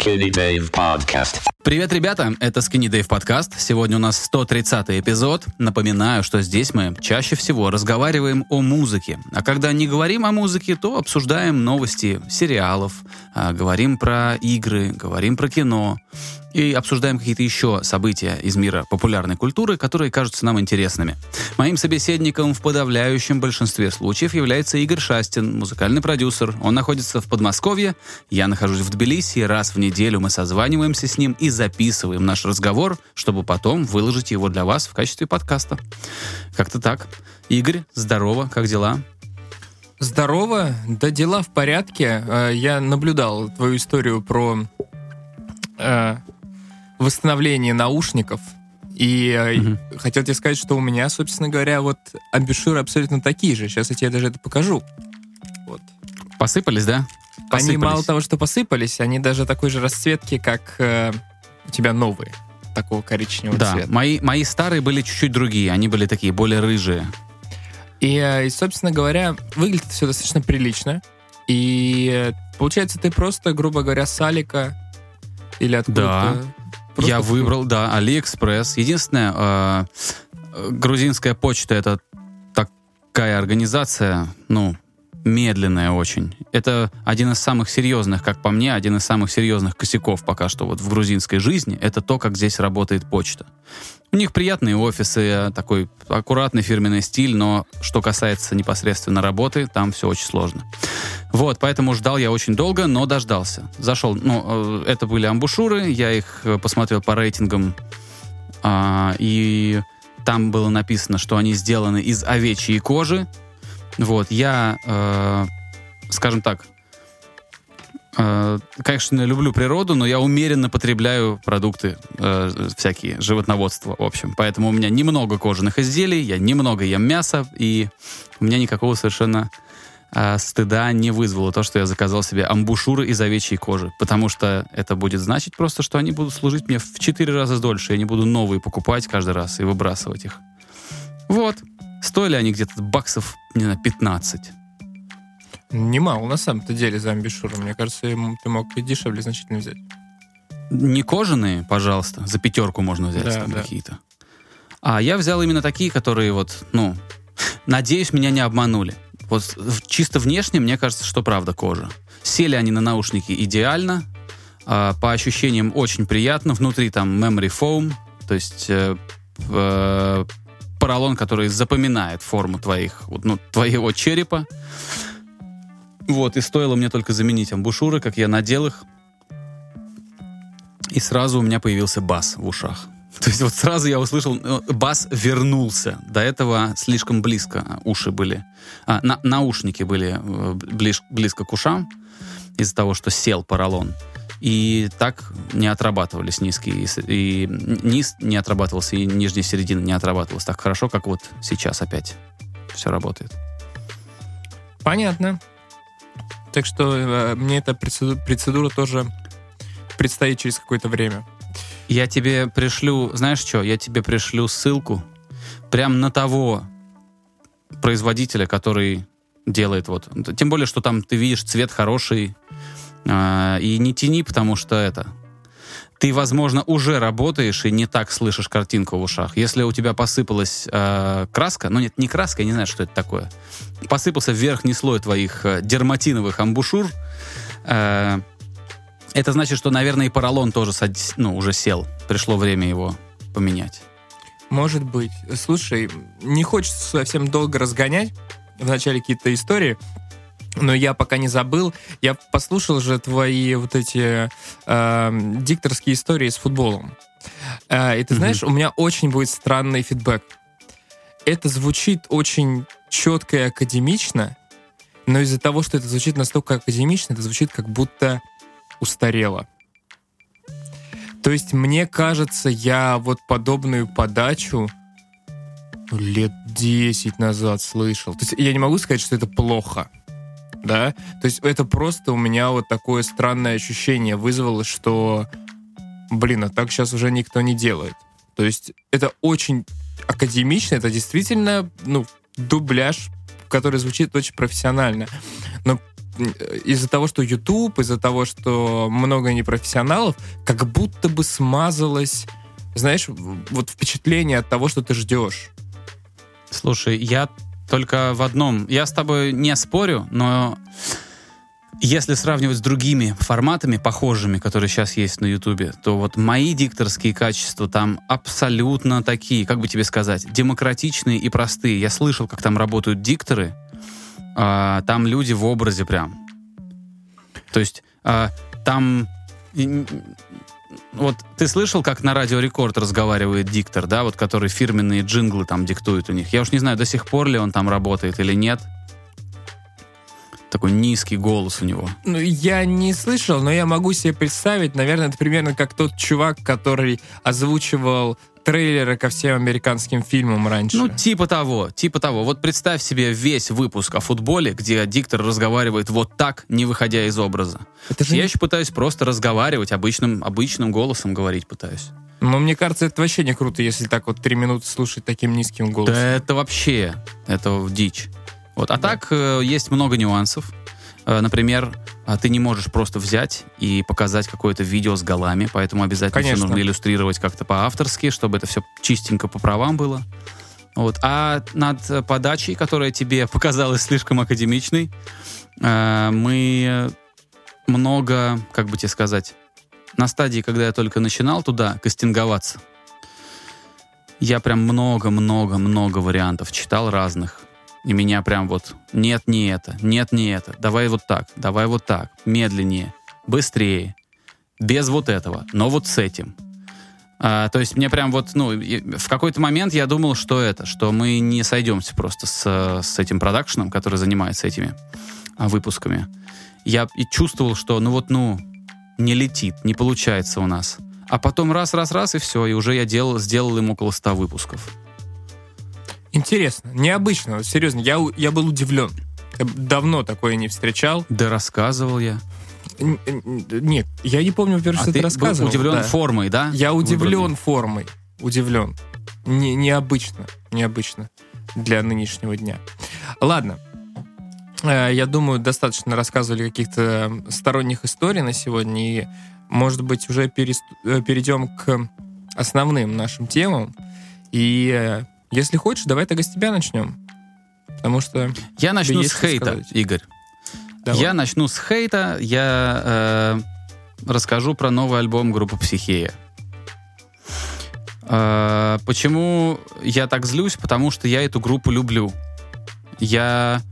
Skinny Dave Podcast. Привет, ребята! Это Skinny Dave подкаст. Сегодня у нас 130 эпизод. Напоминаю, что здесь мы чаще всего разговариваем о музыке. А когда не говорим о музыке, то обсуждаем новости сериалов, а, говорим про игры, говорим про кино и обсуждаем какие-то еще события из мира популярной культуры, которые кажутся нам интересными. Моим собеседником в подавляющем большинстве случаев является Игорь Шастин, музыкальный продюсер. Он находится в Подмосковье, я нахожусь в Тбилиси, раз в неделю мы созваниваемся с ним и записываем наш разговор, чтобы потом выложить его для вас в качестве подкаста. Как-то так. Игорь, здорово, как дела? Здорово, да дела в порядке. Э, Я наблюдал твою историю про э, восстановление наушников. И Мгм. хотел тебе сказать, что у меня, собственно говоря, вот амбушюры абсолютно такие же. Сейчас я тебе даже это покажу. Вот. Посыпались, да? Они Посыпались. мало того, что посыпались, они даже такой же расцветки, как э, у тебя новые. Такого коричневого Да, цвета. мои, мои старые были чуть-чуть другие, они были такие более рыжие. И, э, и, собственно говоря, выглядит все достаточно прилично. И э, получается, ты просто, грубо говоря, с Алика или откуда-то... просто Я выбрал, да, Алиэкспресс. Единственное, э, э, грузинская почта это такая организация, ну, медленная очень. Это один из самых серьезных, как по мне, один из самых серьезных косяков пока что вот в грузинской жизни. Это то, как здесь работает почта. У них приятные офисы, такой аккуратный фирменный стиль, но что касается непосредственно работы, там все очень сложно. Вот, поэтому ждал я очень долго, но дождался. Зашел, ну, э, это были амбушюры, я их э, посмотрел по рейтингам, а, и там было написано, что они сделаны из овечьей кожи. Вот, я, э, скажем так, э, конечно, люблю природу, но я умеренно потребляю продукты э, всякие, животноводство, в общем. Поэтому у меня немного кожаных изделий, я немного ем мясо, и у меня никакого совершенно а, стыда не вызвало то, что я заказал себе амбушюры из овечьей кожи. Потому что это будет значить просто, что они будут служить мне в 4 раза дольше. Я не буду новые покупать каждый раз и выбрасывать их. Вот. Стоили они где-то баксов, не знаю, 15. Немало, на самом-то деле, за амбишуры. Мне кажется, ты мог и дешевле значительно взять. Не кожаные, пожалуйста, за пятерку можно взять Да, да. какие-то. А я взял именно такие, которые вот, ну, надеюсь, меня не обманули. Вот чисто внешне мне кажется, что правда кожа. Сели они на наушники идеально, а, по ощущениям очень приятно. Внутри там memory foam, то есть э, э, поролон, который запоминает форму твоих, ну, твоего черепа. Вот, и стоило мне только заменить амбушюры, как я надел их, и сразу у меня появился бас в ушах. То есть вот сразу я услышал, э, бас вернулся. До этого слишком близко уши были. А, на- наушники были э, ближ- близко к ушам из-за того, что сел поролон. И так не отрабатывались низкие. и низ не отрабатывался, и нижняя середина не отрабатывалась так хорошо, как вот сейчас опять все работает. Понятно. Так что э, мне эта процеду- процедура тоже предстоит через какое-то время. Я тебе пришлю, знаешь что, я тебе пришлю ссылку прям на того производителя, который делает вот. Тем более, что там ты видишь цвет хороший. А, и не тяни, потому что это... Ты, возможно, уже работаешь и не так слышишь картинку в ушах. Если у тебя посыпалась э, краска, ну нет, не краска, я не знаю, что это такое. Посыпался верхний слой твоих э, дерматиновых амбушюр, э, это значит, что, наверное, и поролон тоже сад- ну, уже сел. Пришло время его поменять. Может быть. Слушай, не хочется совсем долго разгонять в начале какие-то истории, но я пока не забыл. Я послушал же твои вот эти э, дикторские истории с футболом. Э, и ты знаешь, у меня очень будет странный фидбэк. Это звучит очень четко и академично, но из-за того, что это звучит настолько академично, это звучит как будто устарело. То есть, мне кажется, я вот подобную подачу лет 10 назад слышал. То есть, я не могу сказать, что это плохо. Да? То есть, это просто у меня вот такое странное ощущение вызвало, что, блин, а так сейчас уже никто не делает. То есть, это очень академично, это действительно, ну, дубляж, который звучит очень профессионально. Но из-за того, что YouTube, из-за того, что много непрофессионалов, как будто бы смазалось, знаешь, вот впечатление от того, что ты ждешь. Слушай, я только в одном. Я с тобой не спорю, но если сравнивать с другими форматами, похожими, которые сейчас есть на Ютубе, то вот мои дикторские качества там абсолютно такие, как бы тебе сказать, демократичные и простые. Я слышал, как там работают дикторы, а, там люди в образе прям. То есть а, там... Вот ты слышал, как на Радио Рекорд разговаривает диктор, да, вот который фирменные джинглы там диктует у них. Я уж не знаю, до сих пор ли он там работает или нет. Такой низкий голос у него. Ну, я не слышал, но я могу себе представить, наверное, это примерно как тот чувак, который озвучивал трейлеры ко всем американским фильмам раньше. Ну, типа того, типа того. Вот представь себе весь выпуск о футболе, где диктор разговаривает вот так, не выходя из образа. Это же Я не... еще пытаюсь просто разговаривать, обычным, обычным голосом говорить пытаюсь. Но мне кажется, это вообще не круто, если так вот три минуты слушать таким низким голосом. Да это вообще, это дичь. Вот. А да. так э, есть много нюансов. Э, например, ты не можешь просто взять и показать какое-то видео с голами, поэтому обязательно Конечно. все нужно иллюстрировать как-то по-авторски, чтобы это все чистенько по правам было. Вот. А над подачей, которая тебе показалась слишком академичной, э, мы много, как бы тебе сказать, на стадии, когда я только начинал туда кастинговаться, я прям много-много-много вариантов читал разных. И меня прям вот, нет, не это, нет, не это, давай вот так, давай вот так, медленнее, быстрее, без вот этого, но вот с этим. А, то есть мне прям вот, ну, в какой-то момент я думал, что это, что мы не сойдемся просто с, с этим продакшеном, который занимается этими а, выпусками. Я и чувствовал, что, ну вот, ну, не летит, не получается у нас. А потом раз, раз, раз, и все, и уже я делал, сделал им около 100 выпусков. Интересно, необычно, серьезно, я, я был удивлен. Давно такое не встречал. Да рассказывал я. Нет, я не помню, во-первых, а что ты, рассказывал. удивлен да. формой, да? Я удивлен Выбранный. формой. Удивлен. Не, необычно. Необычно для нынешнего дня. Ладно. Э, я думаю, достаточно рассказывали каких-то сторонних историй на сегодня. И, может быть, уже э, перейдем к основным нашим темам. И э, если хочешь, давай тогда с тебя начнем. Потому что... Я начну с хейта, сказать. Игорь. Давай. Я начну с хейта. Я э, расскажу про новый альбом группы «Психея». Э, почему я так злюсь? Потому что я эту группу люблю. Я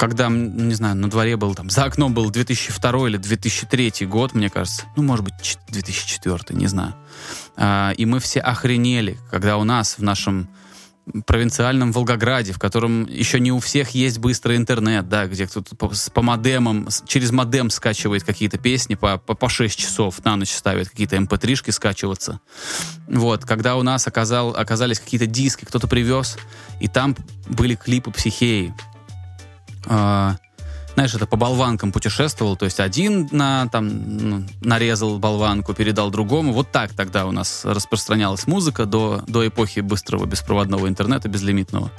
когда, не знаю, на дворе был там, за окном был 2002 или 2003 год, мне кажется, ну, может быть, 2004, не знаю. А, и мы все охренели, когда у нас в нашем провинциальном Волгограде, в котором еще не у всех есть быстрый интернет, да, где кто-то по, по модемам, через модем скачивает какие-то песни по, по, по 6 часов, на ночь ставит какие-то mp3-шки эм скачиваться. Вот, когда у нас оказал, оказались какие-то диски, кто-то привез, и там были клипы психеи, э, знаешь, это по болванкам путешествовал, то есть один на, там, ну, нарезал болванку, передал другому. Вот так тогда у нас распространялась музыка до, до эпохи быстрого беспроводного интернета, безлимитного.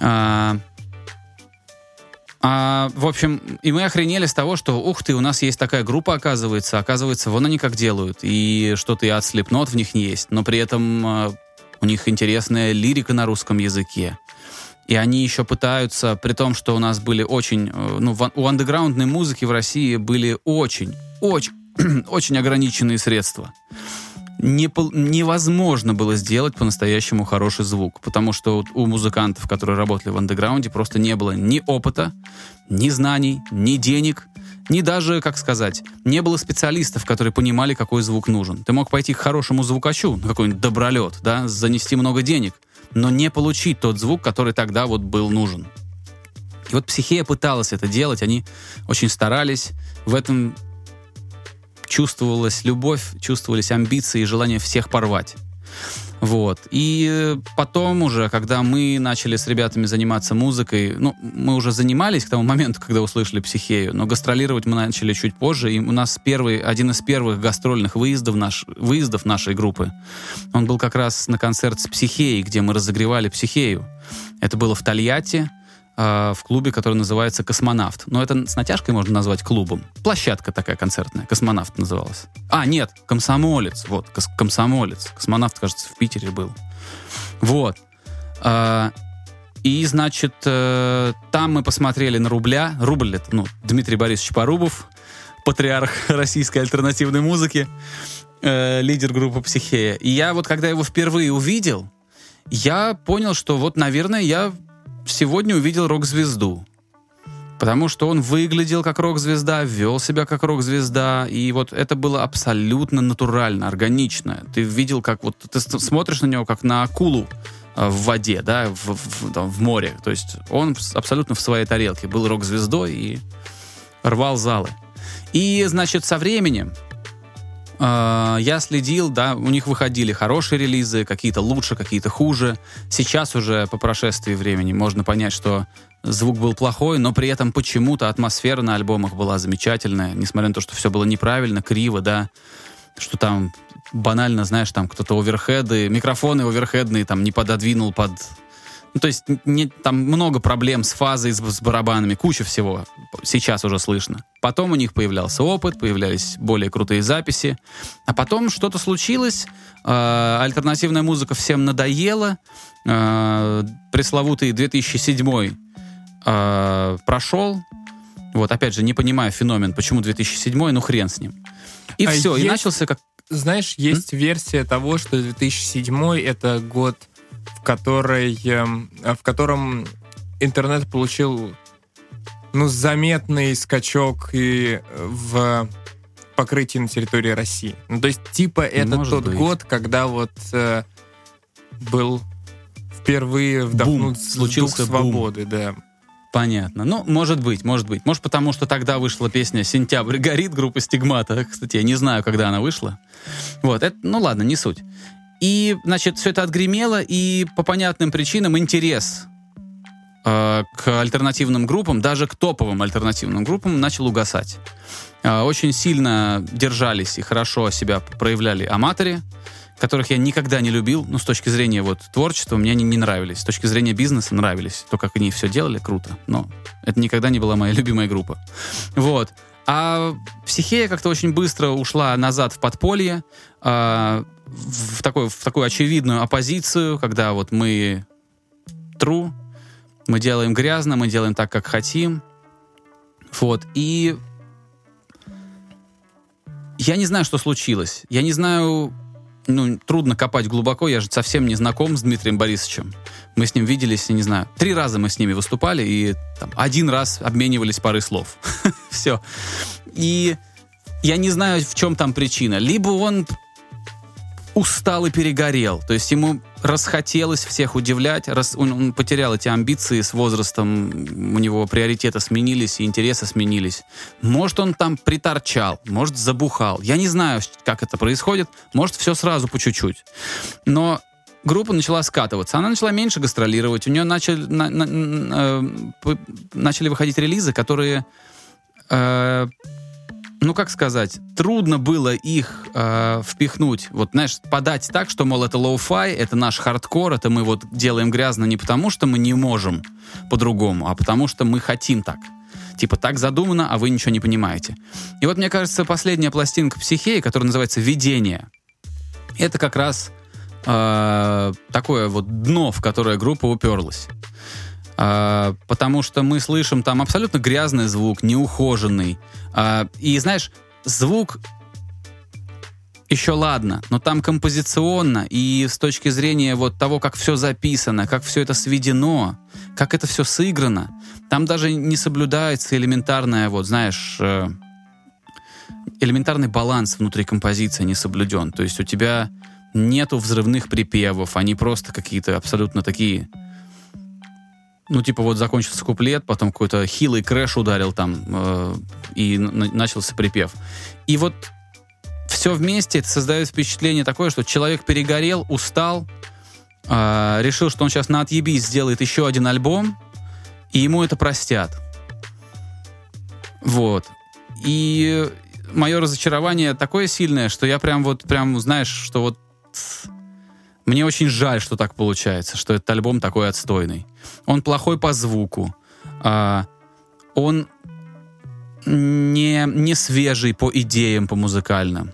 А, а, в общем, и мы охренели с того, что, ух ты, у нас есть такая группа, оказывается, оказывается, вон они как делают, и что-то и от Slipknot в них есть, но при этом а, у них интересная лирика на русском языке. И они еще пытаются, при том, что у нас были очень, э, ну, у андеграундной музыки в России были очень, очень, очень ограниченные средства. Не, невозможно было сделать по-настоящему хороший звук, потому что у музыкантов, которые работали в андеграунде, просто не было ни опыта, ни знаний, ни денег, ни даже, как сказать, не было специалистов, которые понимали, какой звук нужен. Ты мог пойти к хорошему звукачу, какой-нибудь добролет, да, занести много денег — но не получить тот звук, который тогда вот был нужен. И вот психея пыталась это делать, они очень старались. В этом чувствовалась любовь, чувствовались амбиции и желание всех порвать. Вот. И потом уже, когда мы начали с ребятами заниматься музыкой, ну, мы уже занимались к тому моменту, когда услышали психею, но гастролировать мы начали чуть позже, и у нас первый, один из первых гастрольных выездов, наш, выездов нашей группы, он был как раз на концерт с психеей, где мы разогревали психею. Это было в Тольятти, э, в клубе, который называется «Космонавт». Но это с натяжкой можно назвать клубом. Площадка такая концертная, «Космонавт» называлась. А, нет, «Комсомолец», вот, кос- «Комсомолец». «Космонавт», кажется, в Питере был. Вот. А, и, значит, э, там мы посмотрели на рубля. Рубль это, ну, Дмитрий Борисович Порубов, патриарх российской альтернативной музыки, э, лидер группы «Психея». И я вот, когда его впервые увидел, я понял, что вот, наверное, я сегодня увидел рок-звезду. Потому что он выглядел как рок-звезда, вел себя как рок-звезда, и вот это было абсолютно натурально, органично. Ты видел, как вот ты смотришь на него как на акулу э, в воде, да, в, в- там, в море. То есть он абсолютно в своей тарелке был рок-звездой и рвал залы. И, значит, со временем э, я следил, да, у них выходили хорошие релизы, какие-то лучше, какие-то хуже. Сейчас уже по прошествии времени можно понять, что звук был плохой, но при этом почему-то атмосфера на альбомах была замечательная, несмотря на то, что все было неправильно, криво, да, что там банально, знаешь, там кто-то оверхеды, микрофоны оверхедные там не пододвинул под... Ну, то есть не, там много проблем с фазой, с, с барабанами, куча всего. Сейчас уже слышно. Потом у них появлялся опыт, появлялись более крутые записи. А потом что-то случилось, э, альтернативная музыка всем надоела, э, пресловутый 2007 э, прошел. Вот, опять же, не понимаю феномен, почему 2007, ну хрен с ним. И А все, и есть- начался как... Знаешь, есть версия того, что 2007 это год, в, которой, эм, в котором интернет получил ну, заметный скачок и э, в покрытии на территории России. Ну, то есть, типа, это Может тот быть. год, когда вот э, был впервые вдохнут Случился дух бум. свободы, да. Понятно. Ну, может быть, может быть. Может, потому что тогда вышла песня «Сентябрь горит» группы «Стигмата». Кстати, я не знаю, когда она вышла. Вот, это, ну ладно, не суть. И, значит, все это отгремело, и по понятным причинам интерес э, к альтернативным группам, даже к топовым альтернативным группам, начал угасать. Э, очень сильно держались и хорошо себя проявляли аматоры, которых я никогда не любил, ну, с точки зрения вот творчества, мне они не нравились. С точки зрения бизнеса нравились. То, как они все делали, круто. Но это никогда не была моя любимая группа. Вот. А психея как-то очень быстро ушла назад в подполье, а, в, такой, в такую очевидную оппозицию, когда вот мы true, мы делаем грязно, мы делаем так, как хотим. Вот. И я не знаю, что случилось. Я не знаю, ну, трудно копать глубоко, я же совсем не знаком с Дмитрием Борисовичем. Мы с ним виделись, я не знаю, три раза мы с ними выступали, и там, один раз обменивались парой слов. Все. И я не знаю, в чем там причина. Либо он устал и перегорел. То есть ему расхотелось всех удивлять, рас, он, потерял эти амбиции с возрастом, у него приоритеты сменились и интересы сменились. Может, он там приторчал, может, забухал. Я не знаю, как это происходит. Может, все сразу по чуть-чуть. Но группа начала скатываться. Она начала меньше гастролировать. У нее начали, на- на- э, начали выходить релизы, которые э, ну как сказать, трудно было их э, впихнуть, вот знаешь, подать так, что, мол, это lo-fi, это наш хардкор, это мы вот делаем грязно не потому, что мы не можем по-другому, а потому что мы хотим так. Типа так задумано, а вы ничего не понимаете. И вот мне кажется, последняя пластинка психеи, которая называется «Видение», это как раз э, такое вот дно, в которое группа уперлась. А, потому что мы слышим там абсолютно грязный звук, неухоженный. А, и знаешь, звук еще ладно, но там композиционно и с точки зрения вот того, как все записано, как все это сведено, как это все сыграно, там даже не соблюдается элементарная, вот знаешь, э, элементарный баланс внутри композиции не соблюден. То есть у тебя нету взрывных припевов, они просто какие-то абсолютно такие ну, типа, вот закончился куплет, потом какой-то хилый крэш ударил там, э, и начался припев. И вот все вместе это создает впечатление такое, что человек перегорел, устал, э, решил, что он сейчас на отъебись сделает еще один альбом, и ему это простят. Вот. И мое разочарование такое сильное, что я прям вот, прям, знаешь, что вот мне очень жаль, что так получается, что этот альбом такой отстойный. Он плохой по звуку, А, он не, не свежий по идеям, по музыкальным.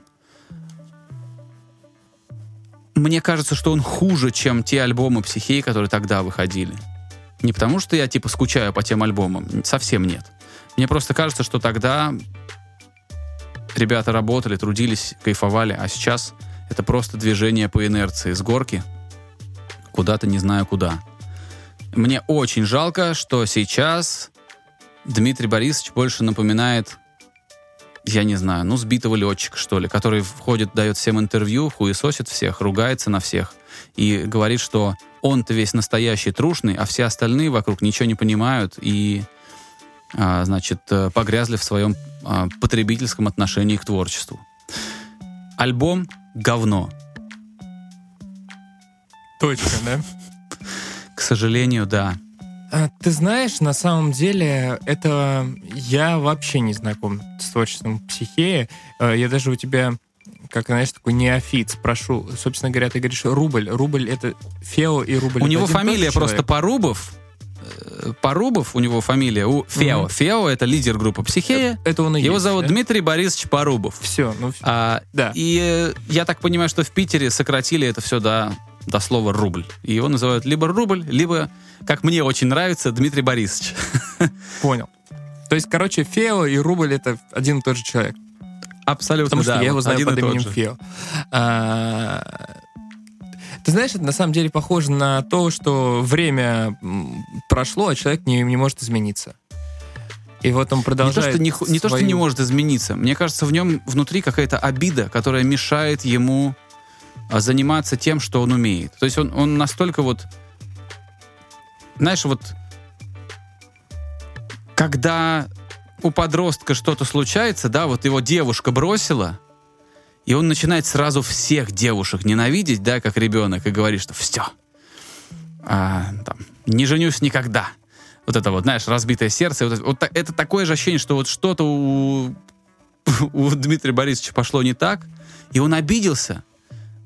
Мне кажется, что он хуже, чем те альбомы психеи, которые тогда выходили. Не потому, что я типа скучаю по тем альбомам, совсем нет. Мне просто кажется, что тогда ребята работали, трудились, кайфовали, а сейчас это просто движение по инерции с горки куда-то не знаю куда. Мне очень жалко, что сейчас Дмитрий Борисович больше напоминает, я не знаю, ну, сбитого летчика, что ли, который входит, дает всем интервью, хуесосит всех, ругается на всех и говорит, что он-то весь настоящий трушный, а все остальные вокруг ничего не понимают и, а, значит, э, погрязли в своем а, потребительском отношении к творчеству. Альбом «Говно». Точка, да? К сожалению, да. А, ты знаешь, на самом деле, это я вообще не знаком с творчеством психеи. А, я даже у тебя, как, знаешь, такой неофит, спрошу. Собственно говоря, ты говоришь рубль. Рубль — это Фео и рубль. У него фамилия просто? Порубов. Э, Порубов у него фамилия. У Фео. Мгм. Фео — это лидер группы «Психея». Это он и Его есть, зовут да? Дмитрий Борисович Порубов. Все, ну, А, да. И э, я так понимаю, что в Питере сократили это все до, до слова «рубль». И его называют либо «рубль», либо, как мне очень нравится, Дмитрий Борисович. понял. То есть, короче, Фео и рубль — это один и тот же человек. Абсолютно, Потому что да, я его знаю один под именем. Фео. А, Ты знаешь, это на самом деле похоже на то, что время прошло, а человек не, не может измениться. И вот он Не то, продолжает... что не, не то, что не может измениться. Мне кажется, в нем внутри какая-то обида, которая мешает ему а, заниматься тем, что он умеет. То есть он, он настолько вот... Знаешь, вот... Когда у подростка что-то случается, да, вот его девушка бросила, и он начинает сразу всех девушек ненавидеть, да, как ребенок, и говорит, что все, там, не женюсь никогда. Вот это вот, знаешь, разбитое сердце. Вот вот это такое же ощущение, что вот что-то у, у Дмитрия Борисовича пошло не так, и он обиделся,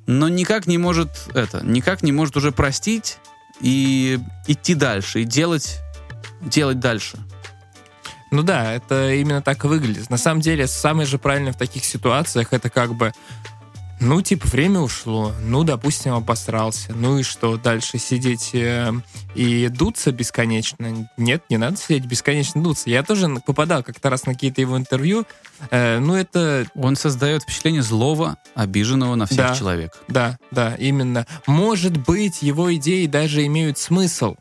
но никак не может это, никак не может уже простить и идти дальше, и делать, делать дальше. Ну да, это именно так и выглядит. На самом деле, самое же правильное в таких ситуациях это как бы, ну, типа, время ушло, ну, допустим, обосрался, ну и что, дальше сидеть э, и дуться бесконечно? Нет, не надо сидеть бесконечно дуться. Я тоже попадал как-то раз на какие-то его интервью, э, ну, это Он создает впечатление злого, обиженного на всех Да. человека. Да, да, именно. Может быть, его идеи даже имеют смысл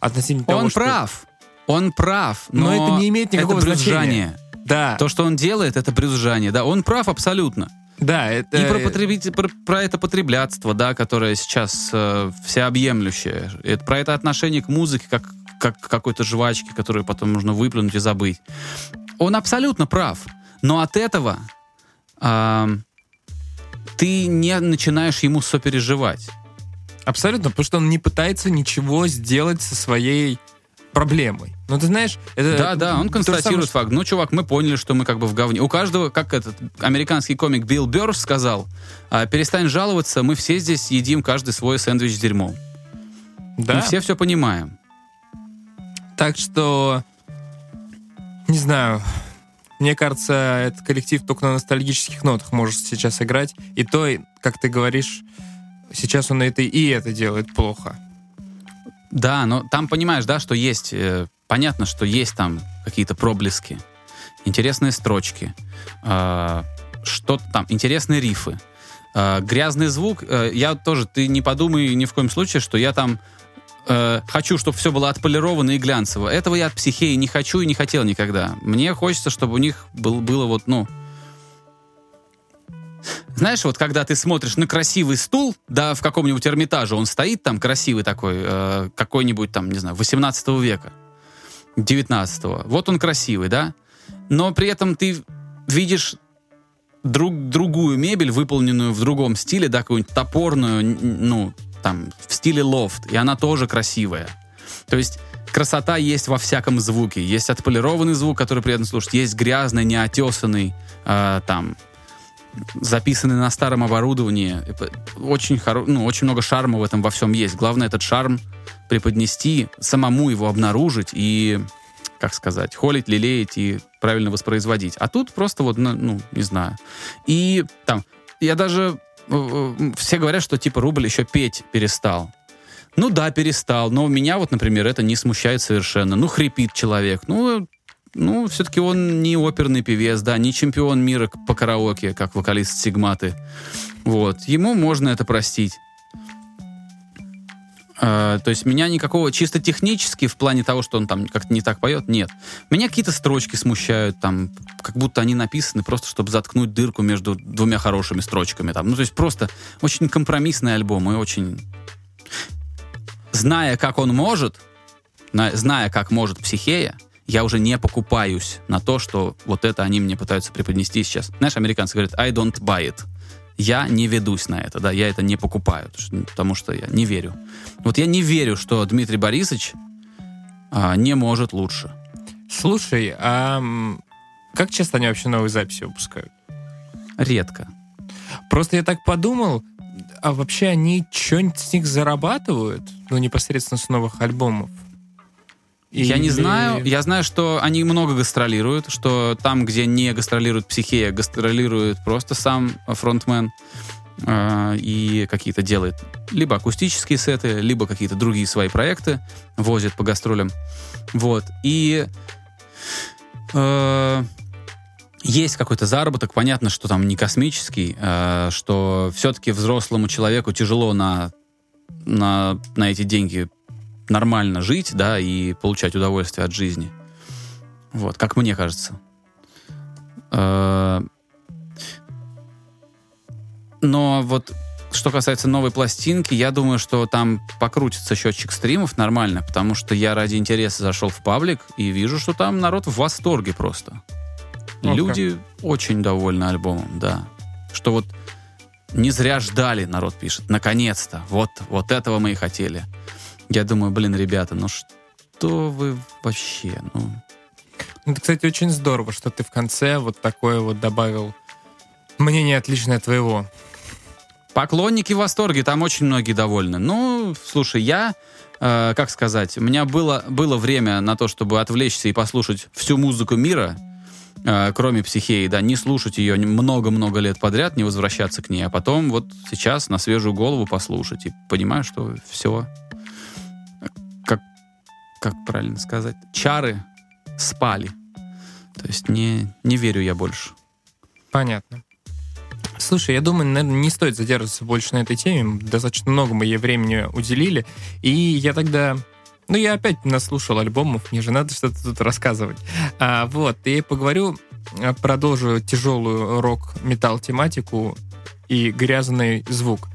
относительно того, Он что- прав. Он прав, Но но, это не имеет никакого это брюзжание. значения. Да, То, что он делает, это брюзжание. Да, он прав абсолютно. да, это... И про, потребитель, про, про это потреблятство, да, которое сейчас э, всеобъемлющее. Это, про это отношение к музыке, как, как к какой-то жвачке, которую потом нужно выплюнуть и забыть. Он абсолютно прав. Но от этого ам, ты не начинаешь ему сопереживать. Абсолютно, потому что он не пытается ничего сделать со своей проблемой. Ну, ты знаешь, это... Да, да, он констатирует факт. Ну, чувак, мы поняли, что мы как бы в говне. У каждого, как этот американский комик Билл Бёрш сказал, «А, перестань жаловаться, мы все здесь едим каждый свой сэндвич с дерьмом. Да, Мы все все понимаем. так что... Не знаю. Мне кажется, этот коллектив только на ностальгических нотах может сейчас играть. И то, как ты говоришь, сейчас он это и это делает плохо. Да, но там понимаешь, да, что есть, э, понятно, что есть там какие-то проблески, интересные строчки, э, что-то там, интересные рифы, э, грязный звук. э, я тоже, ты не подумай ни в коем случае, что я там э, хочу, чтобы все было отполировано и глянцево. Этого я от психеи не хочу и не хотел никогда. Мне хочется, чтобы у них был, было вот, ну, знаешь, вот когда ты смотришь на красивый стул, да, в каком-нибудь Эрмитаже, он стоит там красивый такой, э, какой-нибудь там, не знаю, 18 века, 19 Вот он красивый, да? Но при этом ты видишь друг, другую мебель, выполненную в другом стиле, да, какую-нибудь топорную, ну, там, в стиле лофт, и она тоже красивая. То есть красота есть во всяком звуке. Есть отполированный звук, который приятно слушать, есть грязный, неотесанный, э, там, записаны на старом оборудовании. Очень, хоро... ну, очень много шарма в этом во всем есть. Главное этот шарм преподнести, самому его обнаружить и, как сказать, холить, лелеять и правильно воспроизводить. А тут просто вот, ну, ну не знаю. И там, я даже... Э, э, все говорят, что типа рубль еще петь перестал. Ну да, перестал, но меня вот, например, это не смущает совершенно. Ну, хрипит человек. Ну, ну, все-таки он не оперный певец, да, не чемпион мира по караоке, как вокалист Сигматы. Вот. Ему можно это простить. Uh, то есть меня никакого чисто технически в плане того, что он там как-то не так поет, нет. Меня какие-то строчки смущают, там, как будто они написаны просто, чтобы заткнуть дырку между двумя хорошими строчками. Там. Ну, то есть просто очень компромиссный альбом и очень... Зная, как он может, зная, как может психея, я уже не покупаюсь на то, что вот это они мне пытаются преподнести сейчас. Знаешь, американцы говорят, I don't buy it. Я не ведусь на это, да, я это не покупаю, потому что я не верю. Вот я не верю, что Дмитрий Борисович а, не может лучше. Слушай, а как часто они вообще новые записи выпускают? Редко. Просто я так подумал, а вообще они что-нибудь с них зарабатывают? Ну, непосредственно с новых альбомов? Или... Я не знаю. Я знаю, что они много гастролируют, что там, где не гастролирует психея, гастролирует просто сам фронтмен э, и какие-то делает либо акустические сеты, либо какие-то другие свои проекты возят по гастролям. Вот. И э, есть какой-то заработок. Понятно, что там не космический, э, что все-таки взрослому человеку тяжело на, на, на эти деньги нормально жить, да, и получать удовольствие от жизни. Вот, как мне кажется. Э, но вот что касается новой пластинки, я думаю, что там покрутится счетчик стримов нормально, потому что я ради интереса зашел в паблик и вижу, что там народ в восторге просто. Okay. Люди очень довольны альбомом, да. Что вот не зря ждали, народ пишет. Наконец-то. Вот, вот этого мы и хотели. Я думаю, блин, ребята, ну что вы вообще, ну... ну... Это, кстати, очень здорово, что ты в конце вот такое вот добавил мнение отличное от твоего. Поклонники в восторге, там очень многие довольны. Ну, слушай, я, э, как сказать, у меня было, было время на то, чтобы отвлечься и послушать всю музыку мира, э, кроме психеи, да, не слушать ее много-много лет подряд, не возвращаться к ней, а потом вот сейчас на свежую голову послушать и понимаю, что все, как правильно сказать, чары спали. То есть не, не верю я больше. Понятно. Слушай, я думаю, наверное, не стоит задерживаться больше на этой теме. Достаточно много мы ей времени уделили. И я тогда... Ну, я опять наслушал альбомов, мне же надо что-то тут рассказывать. А, вот, и поговорю, а, продолжу тяжелую рок-металл тематику и грязный звук.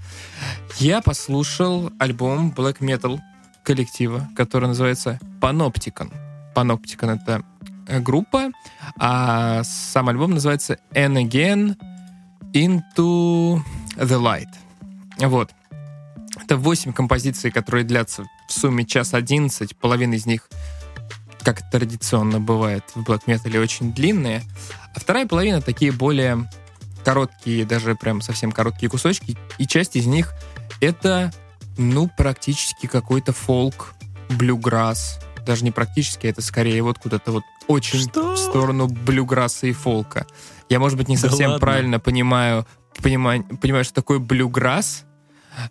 Я послушал альбом Black Metal коллектива, который называется Panopticon. Panopticon — это э, группа, а сам альбом называется And Again Into the Light. Вот. Это 8 композиций, которые длятся в сумме час 11. Половина из них, как традиционно бывает в Black Metal, очень длинные. А вторая половина такие более короткие, даже прям совсем короткие кусочки. И часть из них — это ну, практически какой-то фолк, блюграсс. Даже не практически, это скорее вот куда-то вот очень что? в сторону блюграсса и фолка. Я, может быть, не совсем да правильно понимаю, понимаю, понимаю, что такое блюграсс,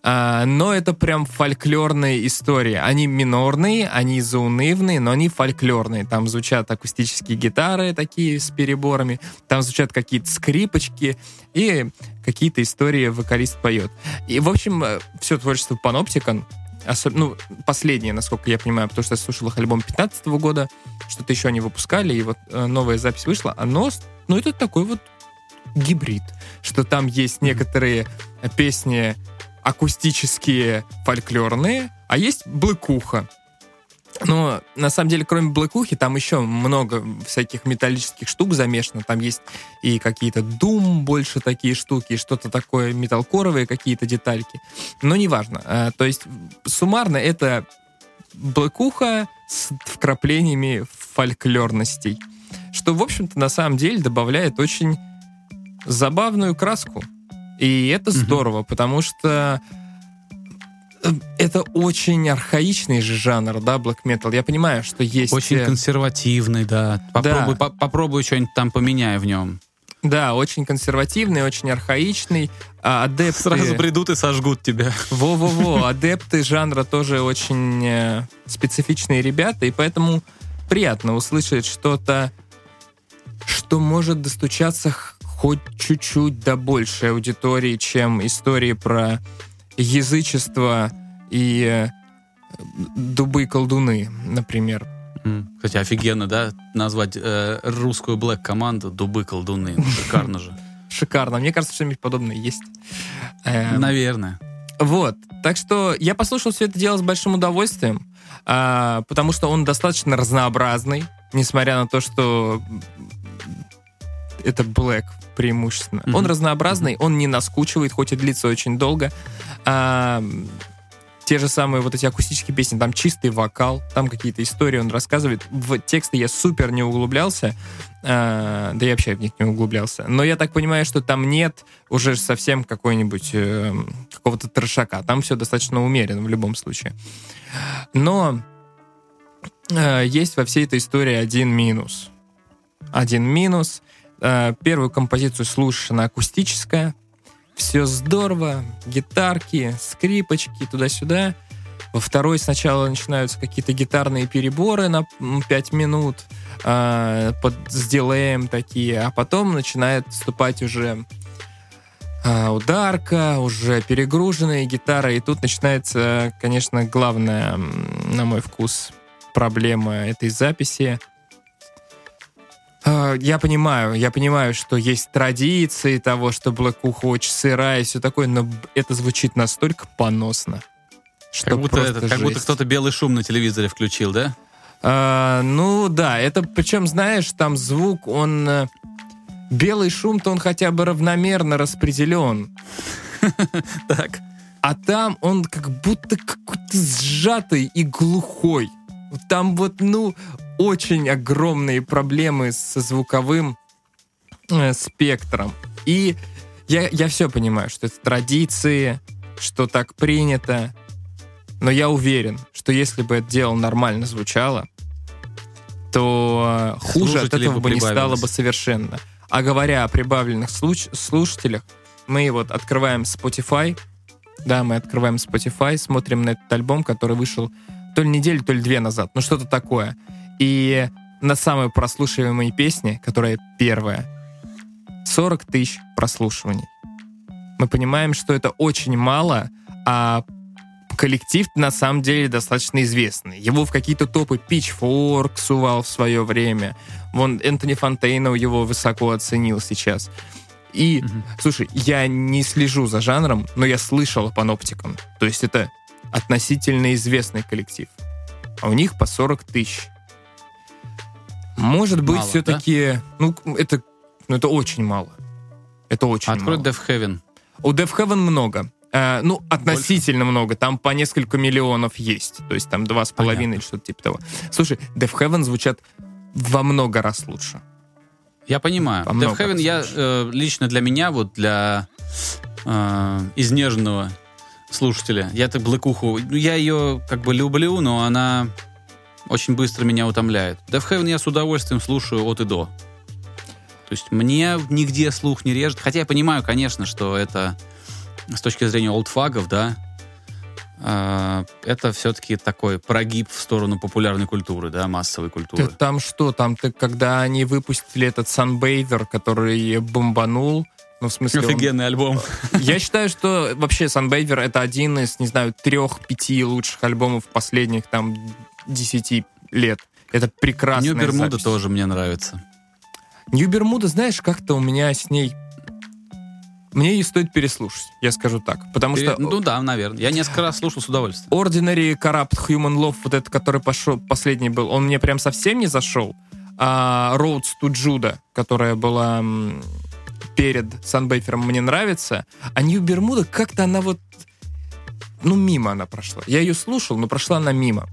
а, но это прям фольклорные истории. Они минорные, они заунывные, но они фольклорные. Там звучат акустические гитары такие с переборами, там звучат какие-то скрипочки и какие-то истории вокалист поет. И, в общем, э, все творчество Panopticon, особ... ну, последнее, насколько я понимаю, потому что я слушал их альбом 15 года, что-то еще они выпускали, и вот э, новая запись вышла, оно, ну, это такой вот гибрид, что там есть некоторые песни акустические, фольклорные, а есть блыкуха. Но на самом деле, кроме блэкухи, там еще много всяких металлических штук замешано. Там есть и какие-то дум больше такие штуки, что-то такое металкоровые какие-то детальки. Но неважно. А, то есть суммарно это блэкуха с вкраплениями фольклорностей. Что, в общем-то, на самом деле добавляет очень забавную краску. И это здорово, потому что э, это очень архаичный же жанр, да, black metal. Я понимаю, что есть... Очень э, консервативный, да. Попробуй, по- попробуй что-нибудь там поменяй в нем. Да, очень консервативный, очень архаичный. А адепты... Сразу придут и сожгут тебя. Во-во-во, адепты жанра тоже очень э, специфичные ребята, и поэтому приятно услышать что-то, что может достучаться хоть чуть-чуть до большей аудитории, чем истории про язычество и э, дубы-колдуны, например. М. Кстати, офигенно, да, назвать э, русскую блэк команду дубы колдуны. Ну, Шикарно же. Шикарно. Мне кажется, что-нибудь подобное есть. Эм, Наверное. Вот. Так что я послушал все это дело с большим удовольствием, а, потому что он достаточно разнообразный, несмотря на то, что это Black преимущественно. Мгм. Он разнообразный, он не наскучивает, хоть и длится очень долго. А, те же самые вот эти акустические песни, там чистый вокал, там какие-то истории он рассказывает. В тексты я супер не углублялся, а, да я вообще в них не углублялся. Но я так понимаю, что там нет уже совсем какой-нибудь э, какого-то трешака. Там все достаточно умеренно в любом случае. Но э, есть во всей этой истории один минус. Один минус. Э, первую композицию слушаешь, она акустическая. Все здорово. Гитарки, скрипочки, туда-сюда. Во второй сначала начинаются какие-то гитарные переборы на 5 минут э, под, с дилеем такие, а потом начинает вступать уже а, ударка, уже перегруженная гитара, и тут начинается, конечно, главная, на мой вкус, проблема этой записи. А, Я понимаю, я понимаю, что есть традиции того, что блэкуха очень сырая и все такое, но это звучит настолько поносно, что Как будто, просто это, как будто кто-то белый шум на телевизоре включил, да? А, ну да, это причем, знаешь, там звук, он... э, Белый шум-то он хотя бы равномерно распределен. Так. А там он как будто какой-то сжатый и глухой. Там вот, ну, очень огромные проблемы со звуковым э, спектром. И я, я все понимаю, что это традиции, что так принято. Но я уверен, что если бы это дело нормально звучало, то хуже от Слушателей этого бы не стало бы совершенно. А говоря о прибавленных случ- слушателях, мы вот открываем Spotify, да, мы открываем Spotify, смотрим на этот альбом, который вышел то ли неделю, то ли две назад, ну что-то такое. И на самой прослушиваемой песне, которая первая, 40 тысяч прослушиваний. Мы понимаем, что это очень мало, а коллектив на самом деле достаточно известный. Его в какие-то топы Pitchfork сувал в свое время. Вон Энтони Фонтейнов его высоко оценил сейчас. И, Мгм. слушай, я не слежу за жанром, но я слышал о паноптикам. То есть это относительно известный коллектив. А у них по 40 тысяч. Может быть, Мало, все-таки... Ну, это, ну, это очень мало. Это очень Открой мало. Death Heaven. У Death Heaven много. Э, ну, относительно много. Там по несколько миллионов есть. То есть там два с половиной или что-то типа того. Слушай, Death Heaven звучат во много раз лучше. Я понимаю. Во Death Heaven я э, лично для меня, вот для э, изнеженного слушателя, я так блэкуху, ну, я ее как бы люблю, но она очень быстро меня утомляет. Death Heaven я с удовольствием слушаю от и до. То есть мне нигде слух не режет. Хотя я понимаю, конечно, что это с точки зрения олдфагов, да, э, это все-таки такой прогиб в сторону популярной культуры, да, массовой культуры. Ты там что? Там ты, когда они выпустили этот Sunbather, который бомбанул, ну, в смысле, он- Офигенный альбом. Я считаю, что вообще Sunbather это один из, не знаю, трех-пяти лучших альбомов последних там десяти лет. Это прекрасная Нью Бермуда запись. тоже мне нравится. Нью Бермуда, знаешь, как-то у меня с ней... Мне ее стоит переслушать, я скажу так. Потому Пере- что Ну да, наверное. Я несколько раз слушал с удовольствием. Ordinary Corrupt Human Love, вот этот, который пошел, последний был, он мне прям совсем не зашел. А Roads to Judah, которая была перед Санбейфером, мне нравится. А Нью Бермуда как-то она вот... Ну, мимо она прошла. Я ее слушал, но прошла она мимо.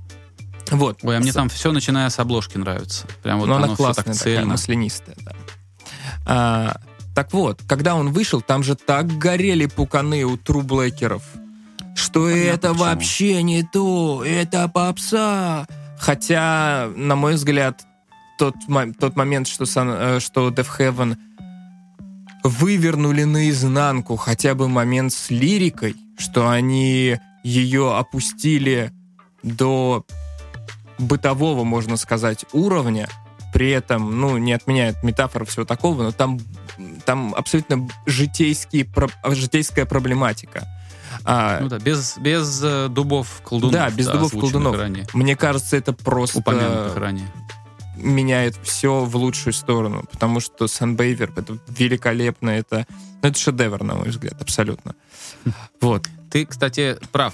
Вот. Ой, а мне там все, начиная с обложки, нравится. Прям вот но оно она классная так такая, цельно. маслянистая, да. А, Так вот, когда он вышел, там же так горели пуканы у трублэкеров, что Понятно, это почему. вообще не то, это попса. Хотя, на мой взгляд, тот, тот момент, что, э, что Death Heaven вывернули наизнанку хотя бы момент с лирикой, что они ее опустили до бытового, можно сказать, уровня, при этом, ну, не отменяет метафор всего такого, но там, там абсолютно житейские, про- житейская проблематика. А, Ну да, без, без э, дубов колдунов. Да, без дубов озвученных колдунов. ранее, мне кажется, это просто упомянутых ранее. меняет все в лучшую сторону, потому что Sunbather это великолепно, это, ну, это шедевр, на мой взгляд, абсолютно. Вот. Ты, кстати, прав.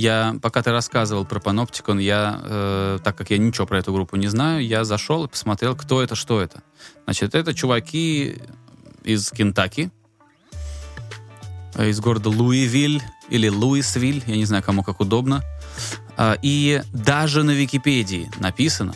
Я, пока ты рассказывал про Паноптикон, я, э, так как я ничего про эту группу не знаю, я зашел и посмотрел, кто это, что это. Значит, это чуваки из Кентаки, э, из города Луивиль или Луисвиль, я не знаю, кому как удобно. А, И даже на Википедии написано,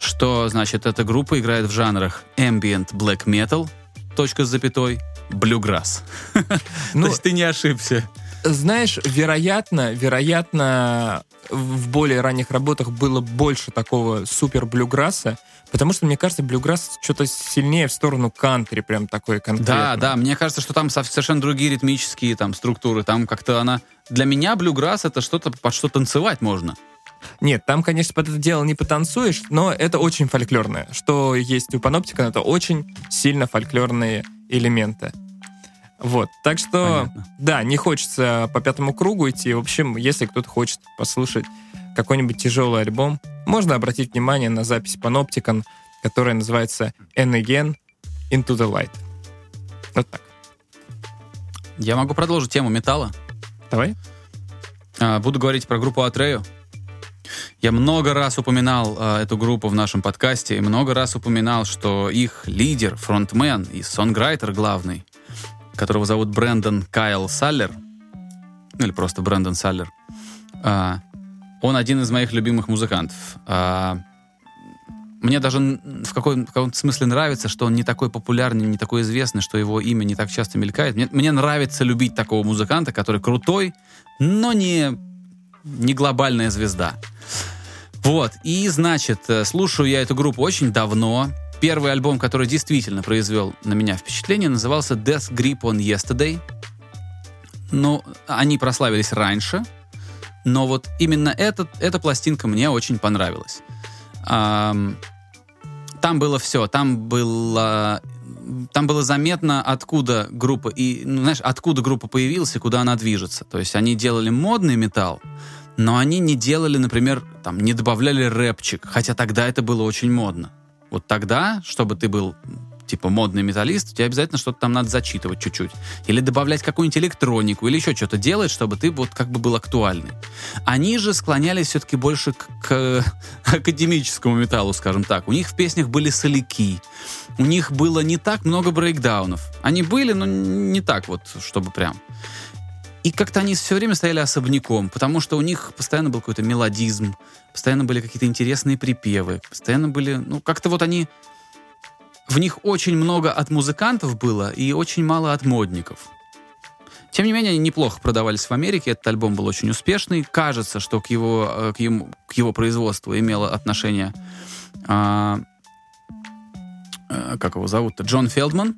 что, значит, эта группа играет в жанрах ambient black metal, точка с запятой, блюграсс. Ну, То есть ты не ошибся. Знаешь, вероятно, вероятно, в более ранних работах было больше такого супер блюграсса, потому что, мне кажется, блюграсс что-то сильнее в сторону кантри, прям такой конкретно. Да, да, мне кажется, что там сов- совершенно другие ритмические там структуры. Там как-то она... Для меня блюграсс это что-то, под что танцевать можно. Нет, там, конечно, под это дело не потанцуешь, но это очень фольклорное. Что есть у Паноптика, это очень сильно фольклорные элементы. Вот, так что, Понятно. да, не хочется по пятому кругу идти. В общем, если кто-то хочет послушать какой-нибудь тяжелый альбом, можно обратить внимание на запись Panopticon, которая называется And Again Into the Light. Вот так. Я могу продолжить тему металла. Давай. А, Буду говорить про группу Атрею. Я много раз упоминал а, эту группу в нашем подкасте и много раз упоминал, что их лидер, фронтмен и сонграйтер главный, которого зовут Брэндон Кайл Саллер, ну или просто Брэндон Саллер, а, он один из моих любимых музыкантов. А, Мне даже в, какой, в каком-то смысле нравится, что он не такой популярный, не такой известный, что его имя не так часто мелькает. Мне, мне нравится любить такого музыканта, который крутой, но не, не глобальная звезда. Вот, и, значит, э, слушаю я эту группу очень давно. Первый альбом, который действительно произвел на меня впечатление, назывался Death Grip on Yesterday. Ну, они прославились раньше, но вот именно этот, эта пластинка мне очень понравилась. Ам, там было все, там было, там было заметно, откуда группа, и, ну, знаешь, откуда группа появилась и куда она движется. То есть они делали модный металл, но они не делали, например, там, не добавляли рэпчик, хотя тогда это было очень модно. Вот тогда, чтобы ты был типа модный металлист, тебе обязательно что-то там надо зачитывать чуть-чуть. Или добавлять какую-нибудь электронику, или еще что-то делать, чтобы ты вот как бы был актуальный. Они же склонялись все-таки больше к, к академическому металлу, скажем так. У них в песнях были соляки. У них было не так много брейкдаунов. Они были, но не так вот, чтобы прям. И как-то они все время стояли особняком, потому что у них постоянно был какой-то мелодизм, постоянно были какие-то интересные припевы, постоянно были, ну, как-то вот они... В них очень много от музыкантов было и очень мало от модников. Тем не менее, они неплохо продавались в Америке. Этот альбом был очень успешный. Кажется, что к его, э, к ему, к его производству имело отношение... а, э, как его зовут-то? Джон Фелдман.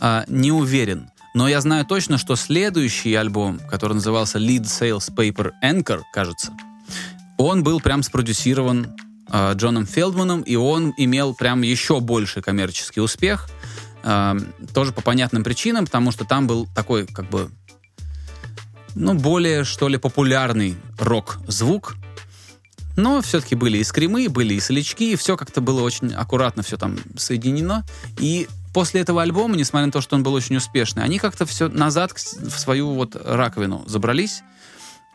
А, не уверен. Но я знаю точно, что следующий альбом, который назывался Lead Sales Paper Anchor, кажется, он был прям спродюсирован э, Джоном Фелдманом, и он имел прям еще больший коммерческий успех. Э, тоже по понятным причинам, потому что там был такой, как бы, ну, более, что ли, популярный рок-звук. Но все-таки были и скримы, были и солячки, и все как-то было очень аккуратно все там соединено. И после этого альбома, несмотря на то, что он был очень успешный, они как-то все назад в свою вот раковину забрались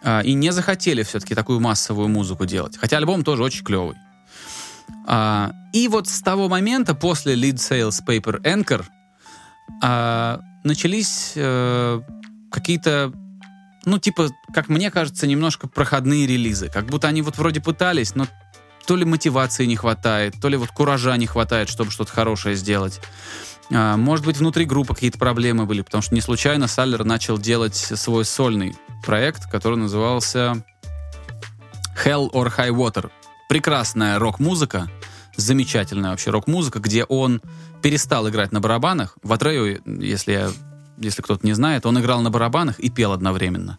а, и не захотели все-таки такую массовую музыку делать. Хотя альбом тоже очень клевый. А, и вот с того момента, после Lead Sales Paper Anchor, а, начались э, какие-то, ну, типа, как мне кажется, немножко проходные релизы. Как будто они вот вроде пытались, но то ли мотивации не хватает, то ли вот куража не хватает, чтобы что-то хорошее сделать. А, Может быть, внутри группы какие-то проблемы были, потому что не случайно Саллер начал делать свой сольный проект, который назывался Hell or High Water. Прекрасная рок-музыка, замечательная вообще рок-музыка, где он перестал играть на барабанах. В Атрею, если, если кто-то не знает, он играл на барабанах и пел одновременно.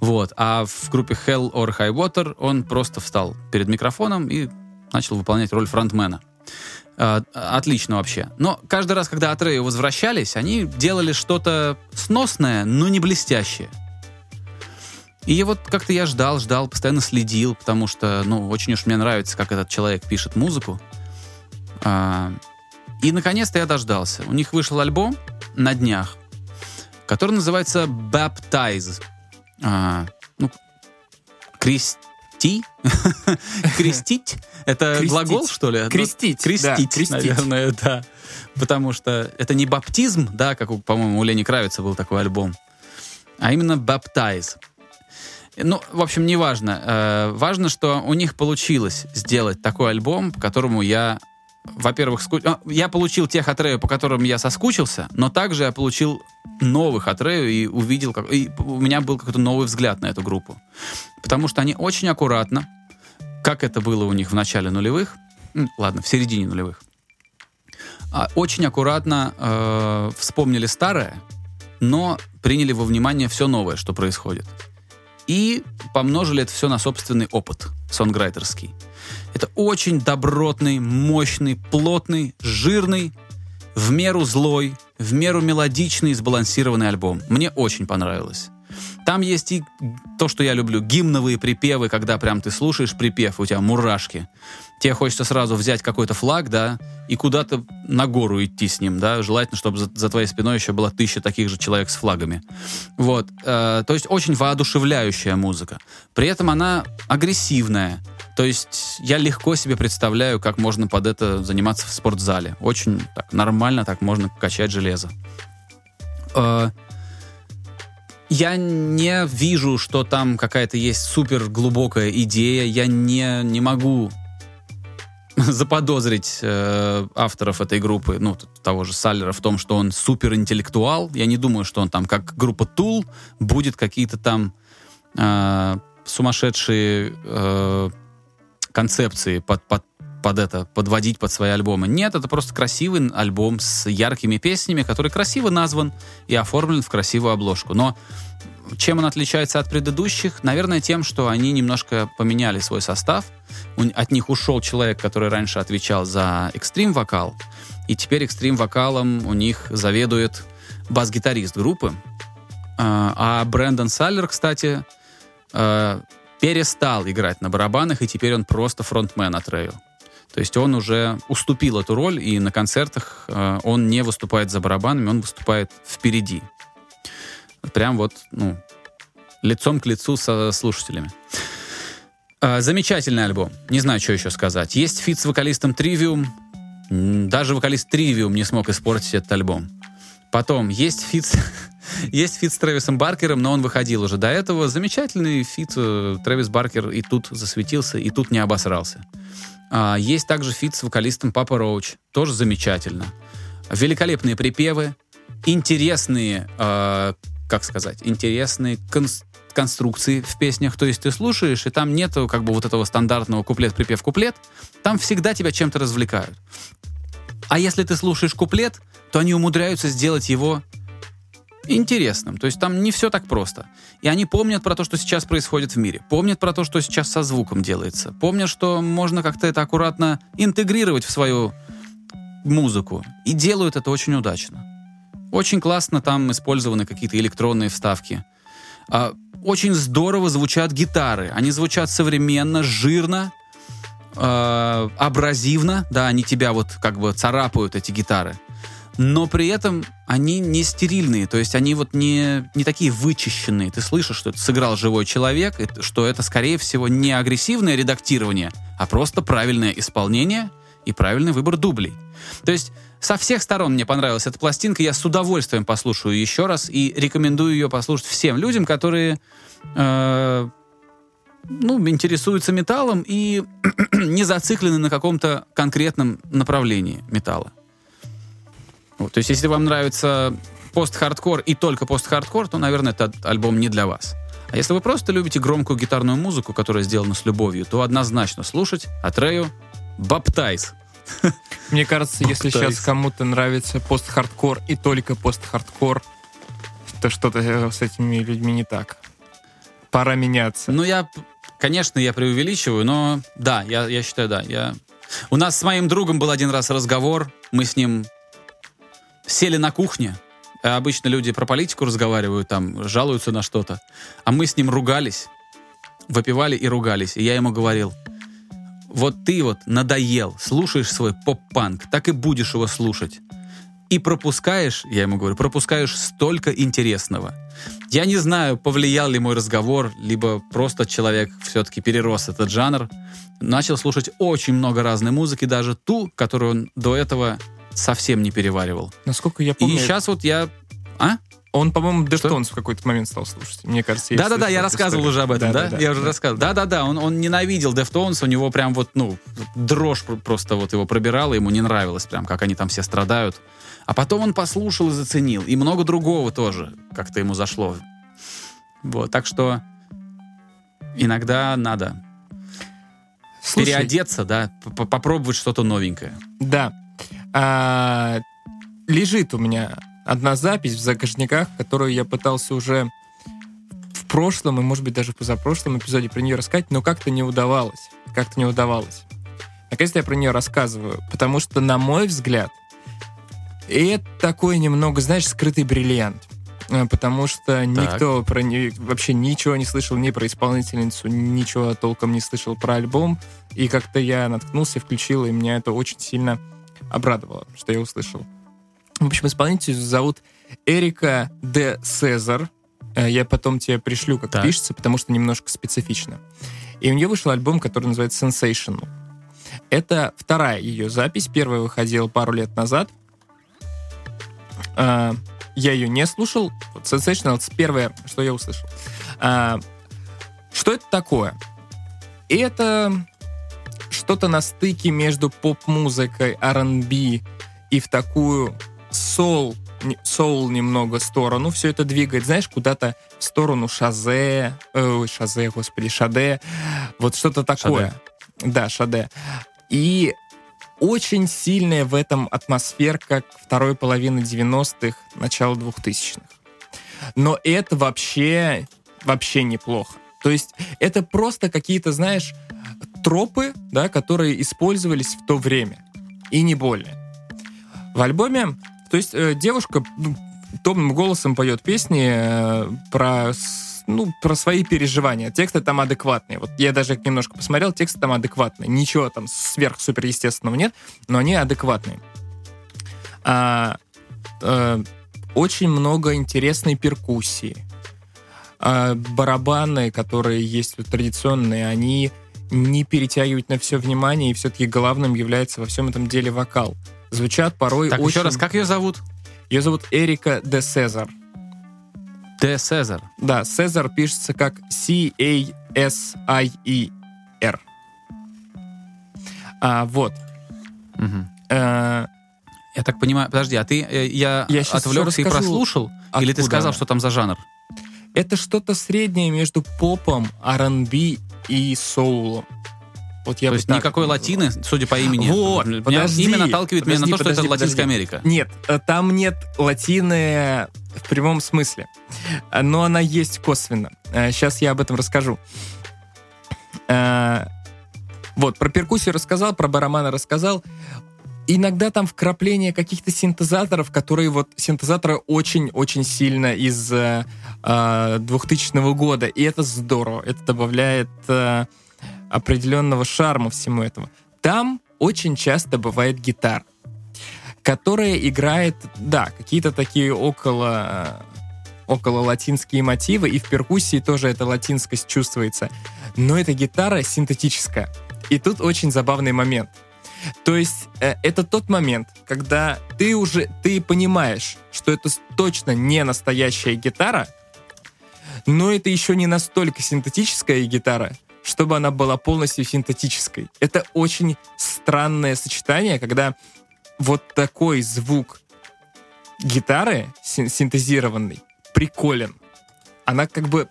Вот. А в группе Hell or High Water он просто встал перед микрофоном и начал выполнять роль фронтмена. А, Отлично вообще. Но каждый раз, когда Атрею возвращались, они делали что-то сносное, но не блестящее. И вот как-то я ждал, ждал, постоянно следил, потому что, ну, очень уж мне нравится, как этот человек пишет музыку. А, И, наконец-то, я дождался. У них вышел альбом на днях, который называется Baptize. А, ну, крести? Крестить? Это Крестить. глагол, что ли? Ну, Крестить, да, Крестить, крестить. наверное, да. Потому что это не баптизм, да, как, по-моему, у Лени Кравица был такой альбом, а именно Baptize. Ну, в общем, не важно. Э, важно, что у них получилось сделать такой альбом, по которому я, во-первых, ску... а, я получил тех Атрею, по которым я соскучился, но также я получил новых Атрею и увидел, как... и у меня был какой-то новый взгляд на эту группу. Потому что они очень аккуратно, как это было у них в начале нулевых, ладно, в середине нулевых, а, очень аккуратно э, вспомнили старое, но приняли во внимание все новое, что происходит. И помножили это все на собственный опыт сонграйтерский. Это очень добротный, мощный, плотный, жирный, в меру злой, в меру мелодичный и сбалансированный альбом. Мне очень понравилось. Там есть и то, что я люблю, гимновые припевы, когда прям ты слушаешь припев, у тебя мурашки. Тебе хочется сразу взять какой-то флаг, да, и куда-то на гору идти с ним, да, желательно, чтобы за, за твоей спиной еще было тысяча таких же человек с флагами. Вот, э, то есть очень воодушевляющая музыка. При этом она агрессивная. То есть я легко себе представляю, как можно под это заниматься в спортзале. Очень так, нормально так можно качать железо. Э, я не вижу, что там какая-то есть супер глубокая идея. Я не, не могу заподозрить э, авторов этой группы, ну, того же Саллера, в том, что он суперинтеллектуал. Я не думаю, что он там, как группа Tool, будет какие-то там э, сумасшедшие э, концепции под, под, под это, подводить под свои альбомы. Нет, это просто красивый альбом с яркими песнями, который красиво назван и оформлен в красивую обложку. Но чем он отличается от предыдущих? Наверное, тем, что они немножко поменяли свой состав. От них ушел человек, который раньше отвечал за экстрим-вокал, и теперь экстрим-вокалом у них заведует бас-гитарист группы. А а Брэндон Саллер, кстати, э, перестал играть на барабанах, и теперь он просто фронтмен Atreyu. То есть он уже уступил эту роль, и на концертах э, он не выступает за барабанами, он выступает впереди. Прям вот, ну, лицом к лицу со слушателями. Э, Замечательный альбом. Не знаю, что еще сказать. Есть feat с вокалистом Trivium. М, Даже вокалист Trivium не смог испортить этот альбом. Потом есть feat, есть feat с Трэвисом Баркером, но он выходил уже до этого. Замечательный feat. э, Трэвис Баркер и тут засветился, и тут не обосрался. А, Есть также feat с вокалистом Papa Roach. Тоже замечательно. Великолепные припевы, интересные, э, как сказать, интересные конс- конструкции в песнях. То есть ты слушаешь, и там нету как бы вот этого стандартного куплет-припев-куплет. Там всегда тебя чем-то развлекают. А если ты слушаешь куплет, то они умудряются сделать его интересным. То есть там не все так просто. И они помнят про то, что сейчас происходит в мире. Помнят про то, что сейчас со звуком делается. Помнят, что можно как-то это аккуратно интегрировать в свою музыку. И делают это очень удачно. Очень классно там использованы какие-то электронные вставки. А, очень здорово звучат гитары. Они звучат современно, жирно, э, абразивно. Да, они тебя вот как бы царапают, эти гитары. Но при этом они не стерильные, то есть они вот не, не такие вычищенные. Ты слышишь, что это сыграл живой человек, что это, скорее всего, не агрессивное редактирование, а просто правильное исполнение и правильный выбор дублей. То есть со всех сторон мне понравилась эта пластинка, я с удовольствием послушаю еще раз и рекомендую ее послушать всем людям, которые э, ну, интересуются металлом и не зациклены на каком-то конкретном направлении металла. Вот, то есть, если вам нравится пост-хардкор и только пост-хардкор, то, наверное, этот альбом не для вас. А если вы просто любите громкую гитарную музыку, которая сделана с любовью, то однозначно слушать Атрею Баптайз. Мне кажется, если сейчас кому-то нравится пост-хардкор и только пост-хардкор, то что-то с этими людьми не так. Пора меняться. Ну, я, конечно, я преувеличиваю, но да, я, я считаю, да. Я... У нас с моим другом был один раз разговор, мы с ним сели на кухне, а обычно люди про политику разговаривают, там, жалуются на что-то, а мы с ним ругались, выпивали и ругались, и я ему говорил, вот ты вот надоел, слушаешь свой поп-панк, так и будешь его слушать. И пропускаешь, я ему говорю, пропускаешь столько интересного. Я не знаю, повлиял ли мой разговор, либо просто человек все-таки перерос этот жанр. Начал слушать очень много разной музыки, даже ту, которую он до этого совсем не переваривал. Насколько я помню, И сейчас вот я... А? он, по-моему? Deftones в какой-то момент стал слушать. Мне кажется, Да-да-да, я слышал эту рассказывал историю. уже об этом, да? Я уже рассказывал. Да-да-да, он, он ненавидел Deftones, у него прям вот, ну, дрожь пр- просто вот его пробирала, ему не нравилось прям, как они там все страдают. А потом он послушал и заценил. И много другого тоже как-то ему зашло. Вот, так что иногда надо Слушай, переодеться, да, попробовать что-то новенькое. Да. А, лежит у меня одна запись в загашниках, которую я пытался уже в прошлом и, может быть, даже в позапрошлом эпизоде про нее рассказать, но как-то не удавалось. Как-то не удавалось. Наконец-то я про нее рассказываю, потому что, на мой взгляд, это такой немного, знаешь, скрытый бриллиант. Э, Потому что никто про не, вообще ничего не слышал ни про исполнительницу, ничего толком не слышал про альбом. И как-то я наткнулся, включил, и меня это очень сильно обрадовало, что я услышал. В общем, исполнитель зовут Эрика де Сезар. Э, Я потом тебе пришлю, как Так. пишется, потому что немножко специфично. И у нее вышел альбом, который называется Sensational. Это вторая ее запись. Первая выходила пару лет назад. А, я ее не слушал. Вот Sensational — это первое, что я услышал. А, что это такое? Это что-то на стыке между поп-музыкой, R&B и в такую соул, не- соул немного сторону. Все это двигает, знаешь, куда-то в сторону Шазе, э, ой, Шазе, господи, Шаде. Вот что-то такое. Да, Шаде. И очень сильная в этом атмосферка второй половины 90-х, начала 2000-х. Но это вообще, вообще неплохо. То есть это просто какие-то, знаешь, тропы, да, которые использовались в то время. И не более. В альбоме, то есть э, девушка ну, томным голосом поет песни э, про, ну, про свои переживания. Тексты там адекватные. Вот я даже немножко посмотрел, тексты там адекватные. Ничего там сверхсуперестественного нет, но они адекватные. А, э, очень много интересной перкуссии. А, барабаны, которые есть вот традиционные, они не перетягивают на все внимание, и все-таки главным является во всем этом деле вокал. Звучат порой Так, очень... еще раз, как ее зовут? Ее зовут Эрика де Сезар. Де Сезар. Да, Сезар пишется как C-A-S-I-E-R. А, вот. Мгм. Э, Я так понимаю, подожди, а ты, э, я, Я отвлекся и прослушал? Или ты откуда сказал, что там за жанр? Это что-то среднее между попом, R&B и соулом. Вот я То есть никакой латины, судя по имени. Вот, Меня подожди, имя наталкивает меня на подожди, то, что это подожди, Латинская подожди. Америка. Нет, э, там нет латины в прямом смысле. Э, Но она есть косвенно. Сейчас я об этом расскажу. Э, Вот, про перкуссию рассказал, про барабаны рассказал. Иногда там вкрапление каких-то синтезаторов, которые вот синтезаторы очень-очень сильно из э, э, 2000 года. И это здорово. Это добавляет э, определенного шарма всему этому. Там очень часто бывает гитара, которая играет, да, какие-то такие около около латинские мотивы, и в перкуссии тоже эта латинскость чувствуется. Но эта гитара синтетическая. И тут очень забавный момент. То есть э, это тот момент, когда ты уже ты понимаешь, что это точно не настоящая гитара, но это еще не настолько синтетическая гитара, чтобы она была полностью синтетической. Это очень странное сочетание, когда вот такой звук гитары син- синтезированной приколен. Она как бы...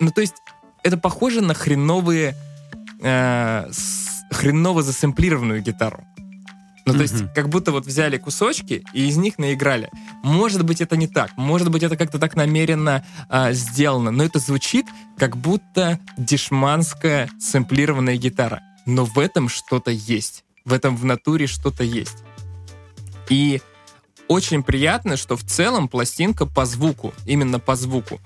Ну, то есть, это похоже на хреновые... э, хреново засэмплированную гитару. Ну, то есть, как будто вот взяли кусочки и из них наиграли. Может быть, это не так. Может быть, это как-то так намеренно а, сделано. Но это звучит, как будто дешманская сэмплированная гитара. Но в этом что-то есть. В этом в натуре что-то есть. И очень приятно, что в целом пластинка по звуку, именно по звуку,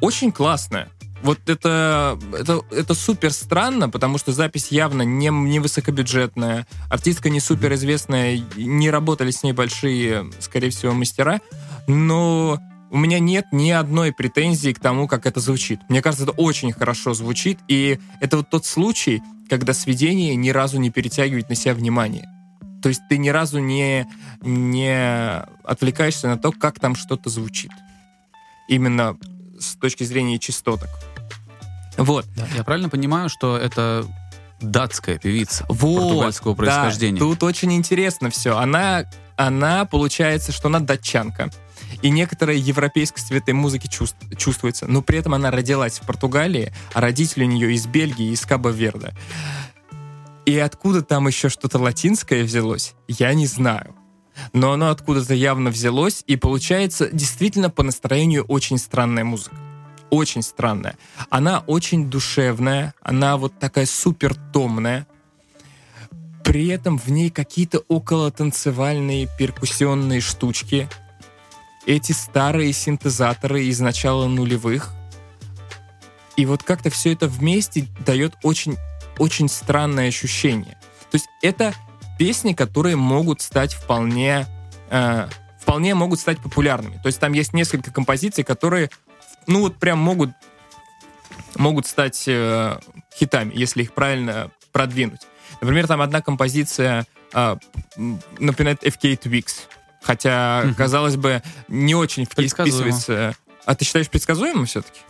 очень классная. Вот это, это, это супер странно, потому что запись явно не, не высокобюджетная, артистка не супер известная, не работали с ней большие, скорее всего, мастера, но у меня нет ни одной претензии к тому, как это звучит. Мне кажется, это очень хорошо звучит, и это вот тот случай, когда сведение ни разу не перетягивает на себя внимание. То есть ты ни разу не, не отвлекаешься на то, как там что-то звучит. Именно с точки зрения частоток. Вот. Я правильно понимаю, что это датская певица Вот, португальского да, происхождения? тут очень интересно все. Она, она, получается, что она датчанка. И некоторая европейскость в этой музыке чувств- чувствуется. Но при этом она родилась в Португалии, а родители у нее из Бельгии, из Кабо-Верде. И откуда там еще что-то латинское взялось, я не знаю. Но оно откуда-то явно взялось, и получается действительно по настроению очень странная музыка. Очень странная. Она очень душевная, она вот такая супер томная. При этом в ней какие-то около танцевальные перкуссионные штучки. Эти старые синтезаторы из начала нулевых. И вот как-то все это вместе дает очень, очень странное ощущение. То есть это песни, которые могут стать вполне, э, вполне могут стать популярными. То есть там есть несколько композиций, которые, ну вот прям могут, могут стать э, хитами, если их правильно продвинуть. Например, там одна композиция э, напоминает FK Twix. Хотя, Мгм. казалось бы, не очень в- вписывается. А ты считаешь предсказуемым все-таки?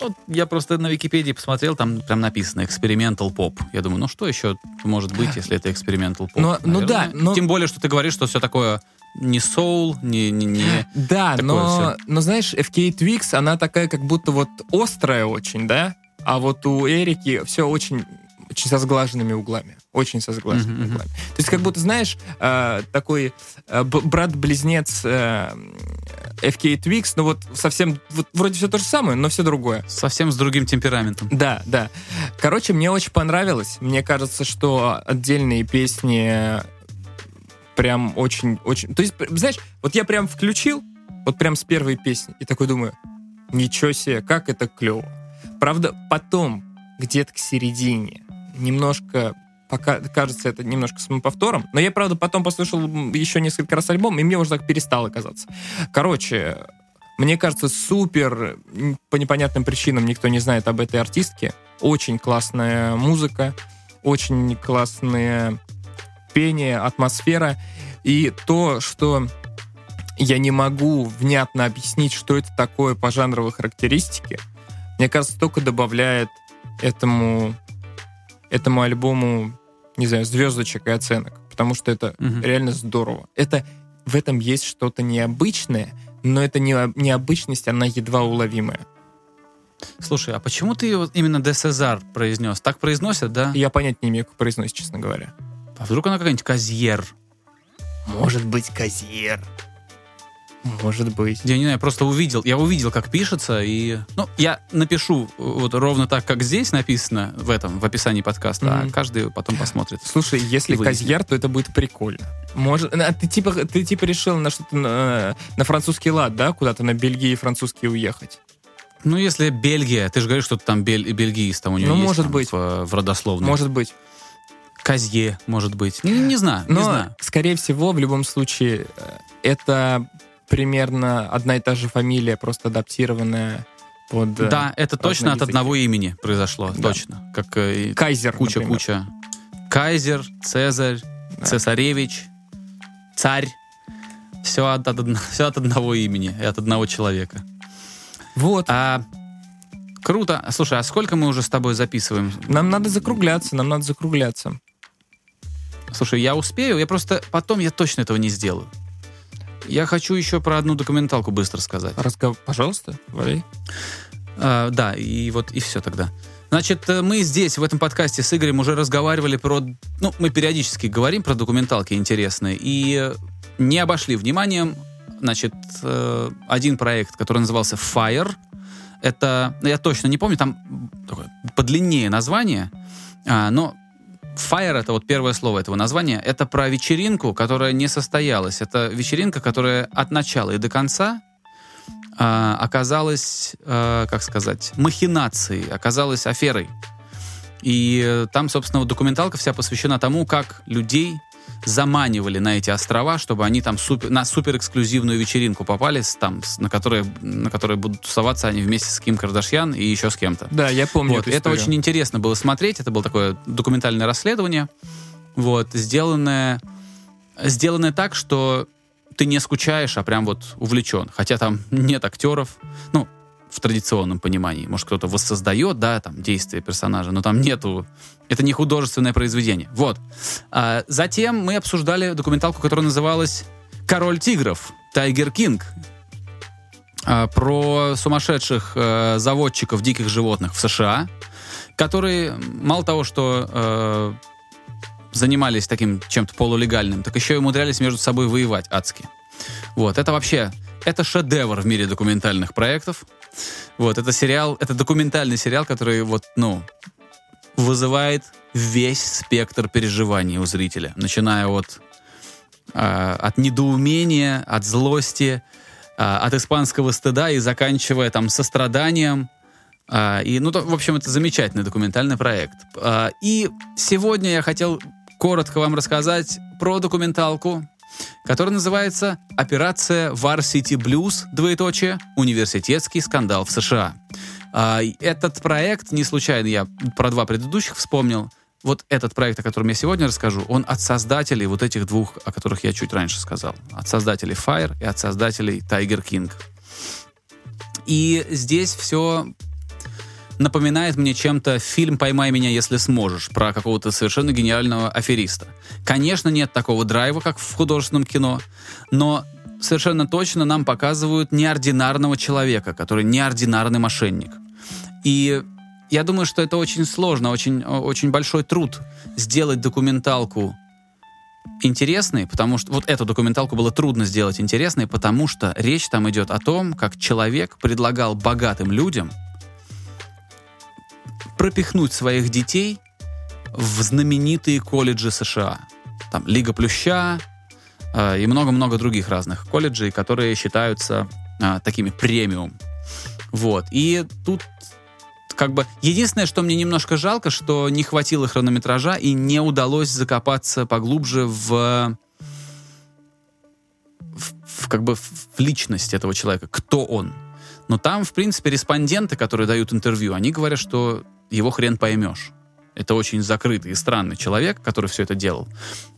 Вот я просто на Википедии посмотрел, там прям написано experimental pop. Я думаю, ну что еще может быть, если это experimental pop? Но- ну да, но- Тем более, что ты говоришь, что все такое не soul, не... не, не... Да, но, но знаешь, FK Twix, она такая как будто вот острая очень, да? А вот у Эрики все очень, очень со сглаженными углами. Очень со сглаженными мгм. углами. То есть как будто, знаешь, э, такой э, брат-близнец э, FK Twix, ну вот совсем, вот вроде все то же самое, но все другое. Совсем с другим темпераментом. Да, да. Короче, мне очень понравилось. Мне кажется, что отдельные песни прям очень-очень... То есть, знаешь, вот я прям включил, вот прям с первой песни, и такой думаю, ничего себе, как это клево. Правда, потом, где-то к середине, немножко пока кажется это немножко самоповтором, но я, правда, потом послушал еще несколько раз альбом, и мне уже так перестало казаться. Короче, мне кажется, супер, по непонятным причинам никто не знает об этой артистке. Очень классная музыка, очень классное пение, атмосфера. И то, что я не могу внятно объяснить, что это такое по жанровой характеристике, мне кажется, только добавляет этому, этому альбому, не знаю, звездочек и оценок. Потому что это Мгм. реально здорово. Это в этом есть что-то необычное, но это не, необычность, она едва уловимая. Слушай, а почему ты именно де Сезар произнес? Так произносят, да? Я понять не имею, как произносить, честно говоря. А вдруг она какая-нибудь Казьер? Может быть, Казьер. Может быть. Я не знаю, я просто увидел, я увидел, как пишется, и... Ну, я напишу вот ровно так, как здесь написано в этом, в описании подкаста, Мгм. а каждый потом посмотрит. Слушай, если. Казьер, то это будет прикольно. Может, а ты типа, ты типа решил на что-то на, на французский лад, да, куда-то на Бельгии и французский уехать? Ну, если Бельгия, ты же говоришь, что ты там бель, бельгиец, там у него Ну, есть может там быть. В, в родословной. Может быть. Казье, может быть. Не, не знаю, Но, не знаю. скорее всего, в любом случае, э, это примерно одна и та же фамилия, просто адаптированная под... э, Да, это точно от языки. одного имени произошло, Да. точно. Как э, и Кайзер, куча-куча. Кайзер, Цезарь, Да. Цесаревич, царь. Все от, от всё от одного имени и от одного человека. Вот. А, круто. Слушай, а сколько мы уже с тобой записываем? Нам надо закругляться, нам надо закругляться. Слушай, я успею, я просто потом я точно этого не сделаю. Я хочу еще про одну документалку быстро сказать. Разгов... Пожалуйста, валяй. А, да, и вот и все тогда. Значит, э, мы здесь, в этом подкасте с Игорем уже разговаривали про... Ну, мы периодически говорим про документалки интересные, и не обошли вниманием, значит, э, один проект, который назывался Fire. Это, я точно не помню, там такое подлиннее название, а, но Fire — это вот первое слово этого названия. Это про вечеринку, которая не состоялась. Это вечеринка, которая от начала и до конца э, оказалась, э, как сказать, махинацией, оказалась аферой. И там, собственно, вот документалка вся посвящена тому, как людей заманивали на эти острова, чтобы они там супер, на супер эксклюзивную вечеринку попались, там, на которой, на которой будут тусоваться они вместе с Ким Кардашьян и еще с кем-то. Да, я помню Вот, это очень интересно было смотреть. Это было такое документальное расследование, вот, сделанное, сделанное так, что ты не скучаешь, а прям вот увлечен. Хотя там нет актеров, ну, в традиционном понимании. Может, кто-то воссоздает, да, там, действия персонажа, но там нету... Это не художественное произведение. Вот. А, затем мы обсуждали документалку, которая называлась «Король тигров», «Тайгер Кинг», а, про сумасшедших э, заводчиков диких животных в США, которые мало того, что э, занимались таким чем-то полулегальным, так еще и умудрялись между собой воевать адски. Вот, это вообще, это шедевр в мире документальных проектов. Вот, это сериал, это документальный сериал, который вот, ну, вызывает весь спектр переживаний у зрителя, начиная от, э, от недоумения, от злости, э, от испанского стыда и заканчивая там состраданием. А, и, ну, то, в общем, это замечательный документальный проект. А, и сегодня я хотел коротко вам рассказать про документалку, которая называется «Операция Varsity Blues. Двоеточие. Университетский скандал в США». А, этот проект, не случайно я про два предыдущих вспомнил, вот этот проект, о котором я сегодня расскажу, он от создателей вот этих двух, о которых я чуть раньше сказал. От создателей Fire и от создателей Tiger King. И здесь все напоминает мне чем-то фильм «Поймай меня, если сможешь» про какого-то совершенно гениального афериста. Конечно, нет такого драйва, как в художественном кино, но совершенно точно нам показывают неординарного человека, который неординарный мошенник. И я думаю, что это очень сложно, очень, очень большой труд сделать документалку интересной, потому что вот эту документалку было трудно сделать интересной, потому что речь там идет о том, как человек предлагал богатым людям пропихнуть своих детей в знаменитые колледжи США. Там Лига Плюща э, и много-много других разных колледжей, которые считаются э, такими премиум. Вот. И тут как бы единственное, что мне немножко жалко, что не хватило хронометража и не удалось закопаться поглубже в, в, как бы в личность этого человека, кто он. Но там, в принципе, респонденты, которые дают интервью, они говорят, что его хрен поймешь. Это очень закрытый и странный человек, который все это делал.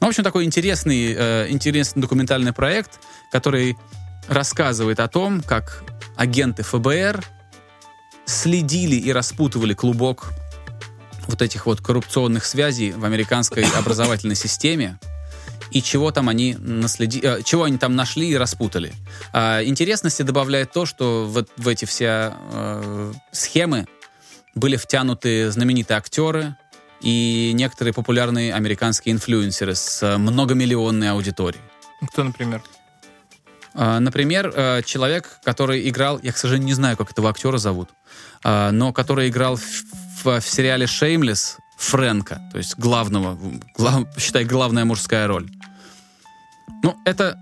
Ну, в общем, такой интересный, э, интересный документальный проект, который рассказывает о том, как агенты ФБР следили и распутывали клубок вот этих вот коррупционных связей в американской образовательной системе и чего там они наследи... э, чего они там нашли и распутали. А, интересности добавляет то, что в, в эти все э, схемы были втянуты знаменитые актеры и некоторые популярные американские инфлюенсеры с многомиллионной аудиторией. Кто, например? А, Например, э, человек, который играл, я, к сожалению, не знаю, как этого актера зовут, а, но который играл в, в- в сериале «Шеймлес» Фрэнка, то есть главного, глав- считай, главная мужская роль. Ну, это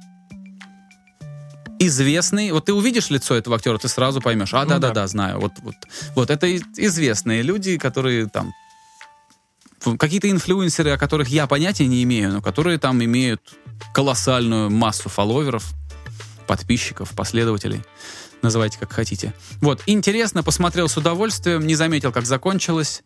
известный, вот ты увидишь лицо этого актера, ты сразу поймешь, а, Ну да-да-да, да. знаю, вот, вот, вот это известные люди, которые там какие-то инфлюенсеры, о которых я понятия не имею, но которые там имеют колоссальную массу фолловеров, подписчиков, последователей. Называйте как хотите. Вот, интересно, посмотрел с удовольствием, не заметил, как закончилось.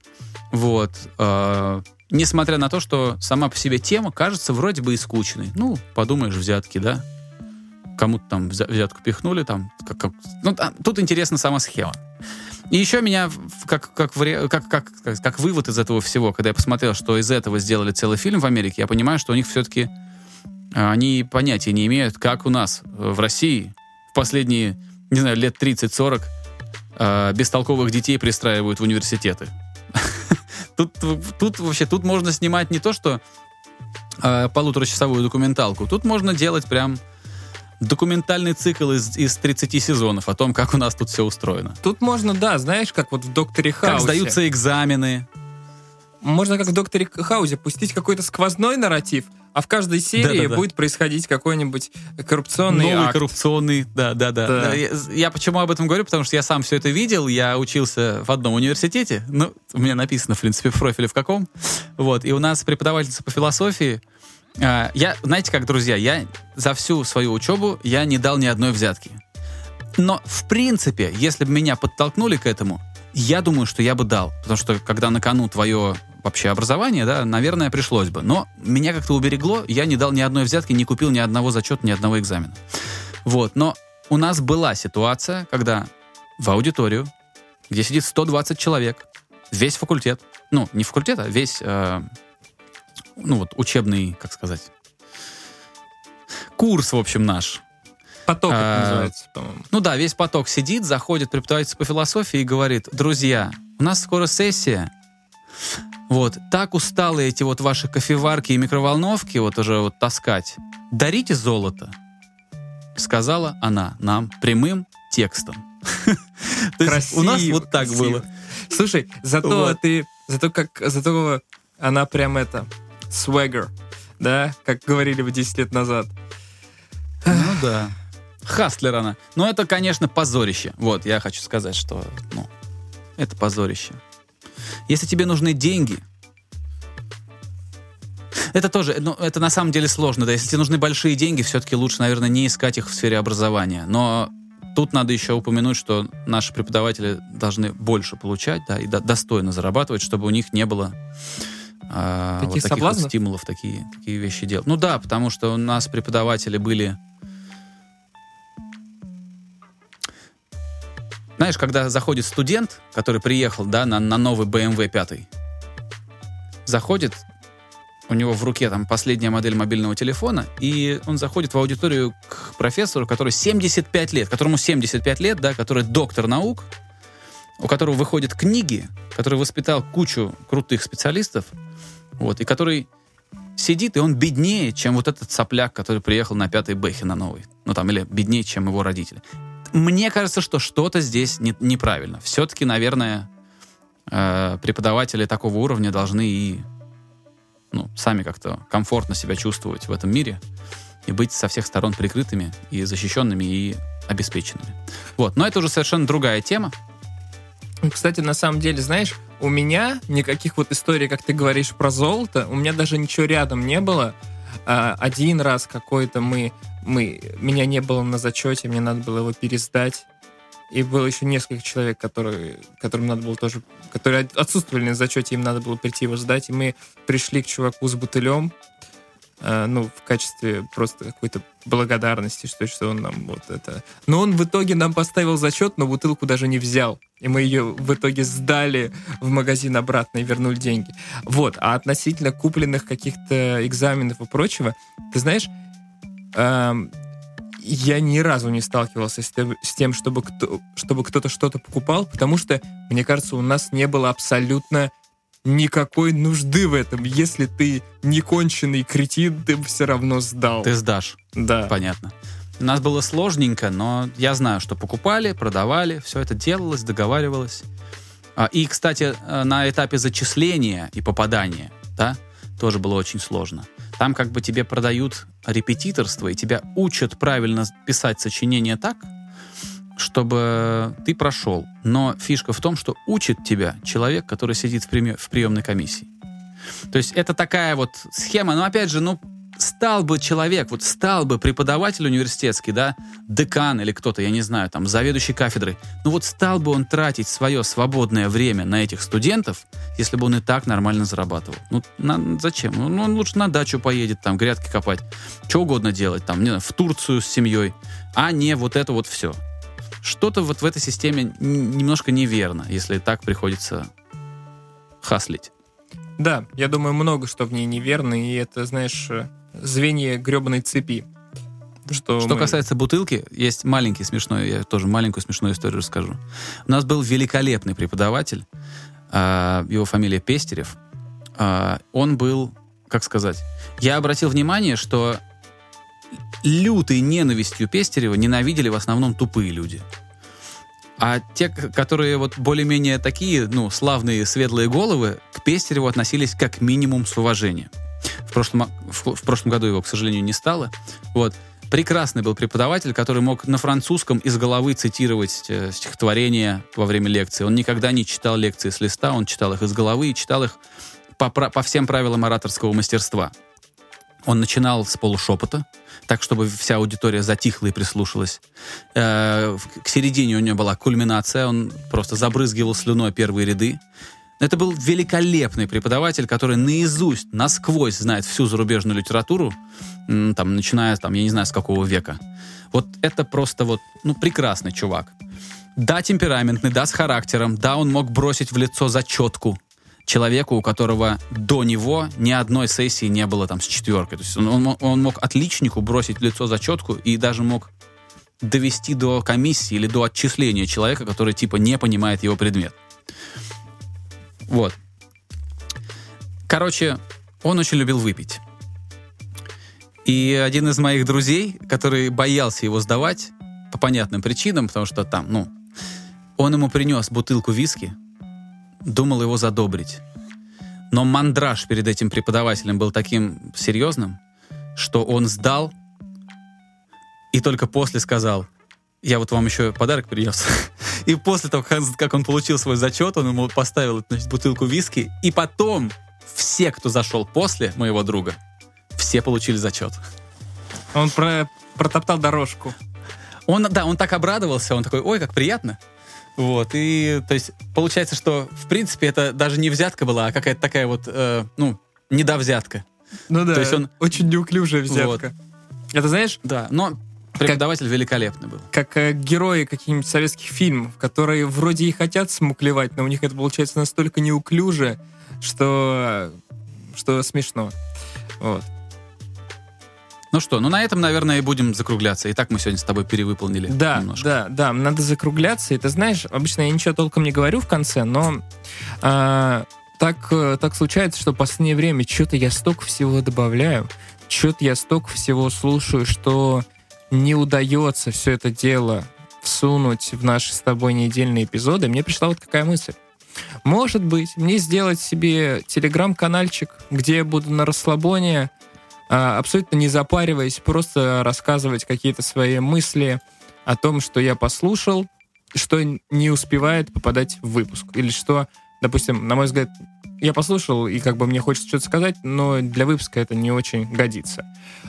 Вот. э, несмотря на то, что сама по себе тема кажется вроде бы и скучной. Ну, подумаешь, взятки, да? Кому-то там взя- взятку пихнули, там, как, как- ну, а, тут интересна сама схема. И еще меня, как, как, как, как, как, вывод из этого всего, когда я посмотрел, что из этого сделали целый фильм в Америке, я понимаю, что у них все-таки они понятия не имеют, как у нас э, в России в последние, не знаю, лет 30-40 э, бестолковых детей пристраивают в университеты. Тут, тут вообще, тут можно снимать не то, что э, полуторачасовую документалку, тут можно делать прям документальный цикл из, из 30 сезонов о том, как у нас тут все устроено. Тут можно, да, знаешь, как вот в «Докторе Хаусе». Как сдаются экзамены. Можно как в «Докторе Хаусе» пустить какой-то сквозной нарратив, а в каждой серии Да-да-да. будет происходить какой-нибудь коррупционный Новый акт. коррупционный, да, да, да. Да. Я, я почему об этом говорю? Потому что я сам все это видел. Я учился в одном университете. Ну, у меня написано, в принципе, в профиле в каком. Вот. И у нас преподавательница по философии. А, я, знаете как, друзья, я за всю свою учебу я не дал ни одной взятки. Но, в принципе, если бы меня подтолкнули к этому, я думаю, что я бы дал. Потому что, когда на кону твое вообще образование, да, наверное, пришлось бы. Но меня как-то уберегло, я не дал ни одной взятки, не купил ни одного зачета, ни одного экзамена. Вот, но у нас была ситуация, когда в аудиторию, где сидит 120 человек, весь факультет, ну, не факультет, а весь, э, ну, вот, учебный, как сказать, курс, в общем, наш, Поток это А, называется, по-моему. ну да, весь поток сидит, заходит преподаватель по философии и говорит, друзья, у нас скоро сессия, вот, так усталы эти вот ваши кофеварки и микроволновки вот уже вот таскать, дарите золото, сказала она нам прямым текстом. То есть у нас вот так было. Слушай, зато ты, зато как, зато она прям это, swagger, да, как говорили бы 10 лет назад. Ну да. Хастлер она. Но это, конечно, позорище. Вот, я хочу сказать, что, ну, это позорище. Если тебе нужны деньги, это тоже, ну, это на самом деле сложно, да. Если тебе нужны большие деньги, все-таки лучше, наверное, не искать их в сфере образования. Но тут надо еще упомянуть, что наши преподаватели должны больше получать, да, и до- достойно зарабатывать, чтобы у них не было а, вот Таких таких вот стимулов, такие, такие вещи делать. Ну да, потому что у нас преподаватели были Знаешь, когда заходит студент, который приехал, да, на, на новый BMW 5, заходит, у него в руке там последняя модель мобильного телефона, и он заходит в аудиторию к профессору, который 75 лет, которому 75 лет, да, который доктор наук, у которого выходят книги, который воспитал кучу крутых специалистов, вот, и который сидит, и он беднее, чем вот этот сопляк, который приехал на пятый Бэхе на новый. Ну там, или беднее, чем его родители. Мне кажется, что что-то здесь не- неправильно. Все-таки, наверное, э, преподаватели такого уровня должны и ну, сами как-то комфортно себя чувствовать в этом мире и быть со всех сторон прикрытыми и защищенными и обеспеченными. Вот. Но это уже совершенно другая тема. Ну, Кстати, на самом деле, знаешь, у меня никаких вот историй, как ты говоришь, про золото, у меня даже ничего рядом не было. А, один раз какой-то мы, мы, меня не было на зачете, мне надо было его пересдать. И было еще несколько человек, которые, которым надо было тоже, которые отсутствовали на зачете, им надо было прийти его сдать. И мы пришли к чуваку с бутылем, ну, в качестве просто какой-то благодарности, что, что он нам вот это... Но он в итоге нам поставил зачет, но бутылку даже не взял. И мы ее в итоге сдали в магазин обратно и вернули деньги. Вот. А относительно купленных каких-то экзаменов и прочего, ты знаешь, эм, я ни разу не сталкивался с тем, с тем, чтобы, кто, чтобы кто-то что-то покупал, потому что, мне кажется, у нас не было абсолютно никакой нужды в этом. Если ты не конченый кретин, ты бы все равно сдал. Ты сдашь. Да. Понятно. У нас было сложненько, но я знаю, что покупали, продавали, все это делалось, договаривалось. А, И, кстати, э, на этапе зачисления и попадания, да, тоже было очень сложно. Там как бы тебе продают репетиторство, и тебя учат правильно писать сочинение так, чтобы ты прошел. Но фишка в том, что учит тебя человек, который сидит в, приме- в приемной комиссии. То есть это такая вот схема, но опять же, ну, стал бы человек, вот стал бы преподаватель университетский, да, декан или кто-то, я не знаю, там, заведующий кафедрой, ну вот стал бы он тратить свое свободное время на этих студентов, если бы он и так нормально зарабатывал. Ну, на- зачем? Ну, он лучше на дачу поедет, там, грядки копать, что угодно делать, там, не знаю, в Турцию с семьей, а не вот это вот все. Что-то вот в этой системе немножко неверно, если так приходится хаслить. Да, я думаю, много что в ней неверно, и это, знаешь, э, звенья гребаной цепи. Что, Что мы- касается бутылки, есть маленький смешной, я тоже маленькую смешную историю расскажу. У нас был великолепный преподаватель, а, его фамилия Пестерев. А, Он был, как сказать, я обратил внимание, что лютой ненавистью Пестерева ненавидели в основном тупые люди. А те, которые вот более-менее такие, ну, славные, светлые головы, к Пестереву относились как минимум с уважением. В прошлом, в, в прошлом году его, к сожалению, не стало. Вот. Прекрасный был преподаватель, который мог на французском из головы цитировать э, стихотворения во время лекции. Он никогда не читал лекции с листа, он читал их из головы и читал их по, по всем правилам ораторского мастерства. Он начинал с полушепота, так, чтобы вся аудитория затихла и прислушалась. Э, К середине у него была кульминация, он просто забрызгивал слюной первые ряды. Это был великолепный преподаватель, который наизусть, насквозь знает всю зарубежную литературу, там, начиная, там, я не знаю, с какого века. Вот это просто вот, ну, прекрасный чувак. Да, темпераментный, да, с характером, да, он мог бросить в лицо зачетку человеку, у которого до него ни одной сессии не было там с четверкой. То есть он, он он мог отличнику бросить лицо зачетку и даже мог довести до комиссии или до отчисления человека, который типа не понимает его предмет. Вот. Короче, он очень любил выпить. И один из моих друзей, который боялся его сдавать, по понятным причинам, потому что там, ну, он ему принес бутылку виски, думал его задобрить. Но мандраж перед этим преподавателем был таким серьезным, что он сдал и только после сказал, я вот вам еще подарок принес. И после того, как- он получил свой зачет, он ему поставил значит, бутылку виски. И потом все, кто зашел после моего друга, все получили зачет. Он про- протоптал дорожку. Он, да, он так обрадовался, он такой, ой, как приятно. Вот, и, то есть, получается, что, в принципе, это даже не взятка была, а какая-то такая вот, э, ну, недовзятка. Ну да, То есть он- очень неуклюжая взятка. Это знаешь, Да, но преподаватель великолепный был. как э, герои каких-нибудь советских фильмов, которые вроде и хотят смуклевать, но у них это получается настолько неуклюже, что, что смешно. Вот. Ну что, ну на этом, наверное, и будем закругляться. И так мы сегодня с тобой перевыполнили Да, немножко. да, да, надо закругляться. И ты знаешь, обычно я ничего толком не говорю в конце, но а, так, э, так случается, что в последнее время что-то я столько всего добавляю, что-то я столько всего слушаю, что не удается все это дело всунуть в наши с тобой недельные эпизоды. Мне пришла вот какая мысль. Может быть, мне сделать себе телеграм-канальчик, где я буду на расслабоне, абсолютно не запариваясь, просто рассказывать какие-то свои мысли о том, что я послушал, что не успевает попадать в выпуск. Или что, допустим, на мой взгляд, я послушал, и как бы мне хочется что-то сказать, но для выпуска это не очень годится.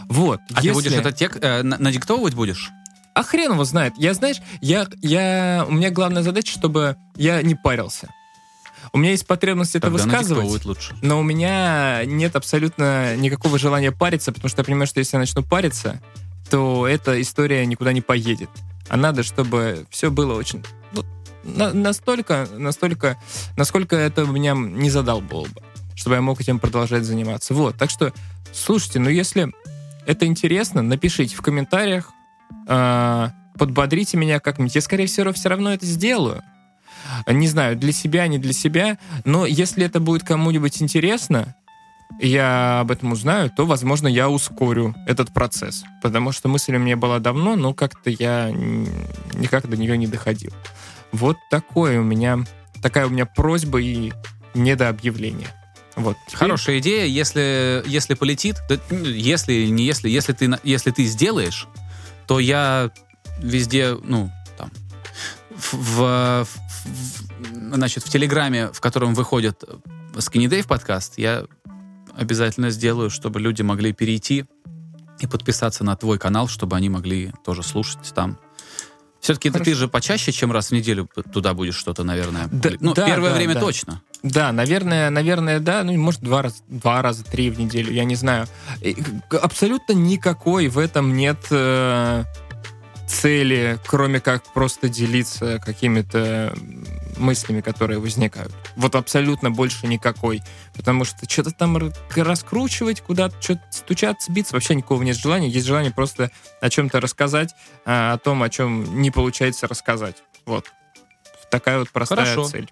Вот. А ты если- будешь этот текст э, на- надиктовывать будешь? а хрен его знает. Я, знаешь, я, я, у меня главная задача, чтобы я не парился. У меня есть потребность это Тогда высказывать, лучше. но у меня нет абсолютно никакого желания париться, потому что я понимаю, что если я начну париться, то эта история никуда не поедет. А надо, чтобы все было очень... вот, на- настолько, настолько, насколько это меня не задалбало бы, чтобы я мог этим продолжать заниматься. Вот, так что, слушайте, ну если это интересно, напишите в комментариях, а, подбодрите меня как-нибудь. Я, скорее всего, все равно это сделаю. Не знаю, для себя, не для себя, но если это будет кому-нибудь интересно, я об этом узнаю, то, возможно, я ускорю этот процесс. Потому что мысль у меня была давно, но как-то я никак до нее не доходил. Вот такое у меня, такая у меня просьба и недообъявление. Вот. Теперь- Хорошая идея, если, если полетит, да, ну, если не если, если ты, если ты сделаешь, то я везде, ну, там, в- в- значит, в Телеграме, в котором выходит Skinny Dave подкаст, я обязательно сделаю, чтобы люди могли перейти и подписаться на твой канал, чтобы они могли тоже слушать там. Все-таки это Хорошо. ты же почаще, чем раз в неделю туда будешь что-то, наверное. Да, ну, да, первое да, время да. точно. Да, наверное, наверное, да. Ну, может, два раза, два раза, три в неделю, я не знаю. И Абсолютно никакой в этом нет э, цели, кроме как просто делиться какими-то мыслями, которые возникают. Вот абсолютно больше никакой. Потому что что-то там раскручивать, куда-то что-то стучаться, биться, вообще никакого нет желания. Есть желание просто о чем-то рассказать, а, о том, о чем не получается рассказать. Вот. Такая вот простая Хорошо. цель.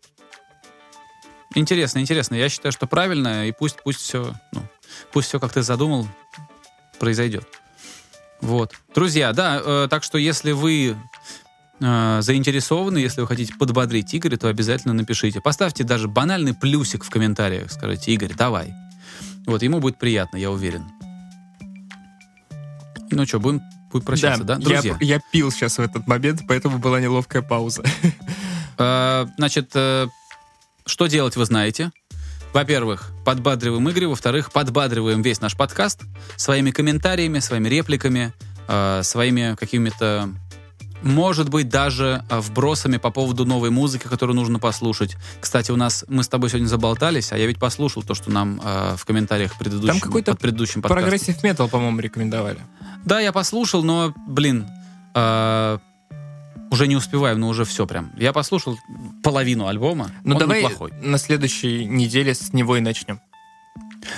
Интересно, интересно. Я считаю, что правильно, и пусть, пусть все, ну, пусть все, как ты задумал, произойдет. Вот. Друзья, да, э, так что если вы э, заинтересованы, если вы хотите подбодрить Игоря, то обязательно напишите. Поставьте даже банальный плюсик в комментариях. Скажите, Игорь, давай. Вот, ему будет приятно, я уверен. Ну что, будем, будем прощаться, да, я, друзья? я пил сейчас в этот момент, поэтому была неловкая пауза. Э, Значит, э, что делать, вы знаете. Во-первых, подбадриваем Игоря. Во-вторых, подбадриваем весь наш подкаст своими комментариями, своими репликами, э, своими какими-то, может быть, даже э, вбросами по поводу новой музыки, которую нужно послушать. Кстати, у нас, мы с тобой сегодня заболтались, а я ведь послушал то, что нам э, в комментариях предыдущем, Там какой-то под предыдущим подкастом. Прогрессив метал, по-моему, рекомендовали. Да, я послушал, но, блин, э, уже не успеваем, но уже все прям. Я послушал половину альбома. Ну давай неплохой. на следующей неделе с него и начнем.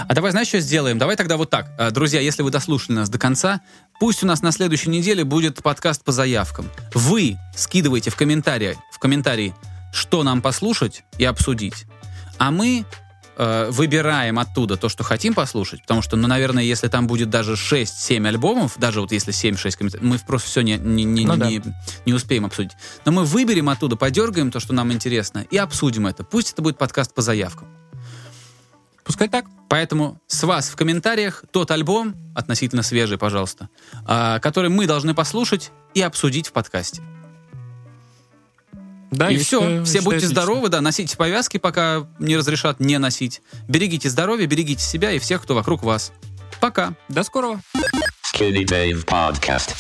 А давай, знаешь, что сделаем? Давай тогда вот так. Э, Друзья, если вы дослушали нас до конца, пусть у нас на следующей неделе будет подкаст по заявкам. Вы скидывайте в комментарии, в комментарии, что нам послушать и обсудить. А мы э, выбираем оттуда то, что хотим послушать, потому что, ну, наверное, если там будет даже 6-7 альбомов, даже вот если 7-6 комментариев, мы просто все не, не, не, Ну да. не, не успеем обсудить. Но мы выберем оттуда, подергаем то, что нам интересно, и обсудим это. Пусть это будет подкаст по заявкам. Пускай так. Поэтому с вас в комментариях тот альбом, относительно свежий, пожалуйста, а, который мы должны послушать и обсудить в подкасте. Да, и все. считаю- Все будьте отлично. здоровы, да, носите повязки, пока не разрешат не носить. Берегите здоровье, берегите себя и всех, кто вокруг вас. Пока. До скорого. Skinny Dave Podcast.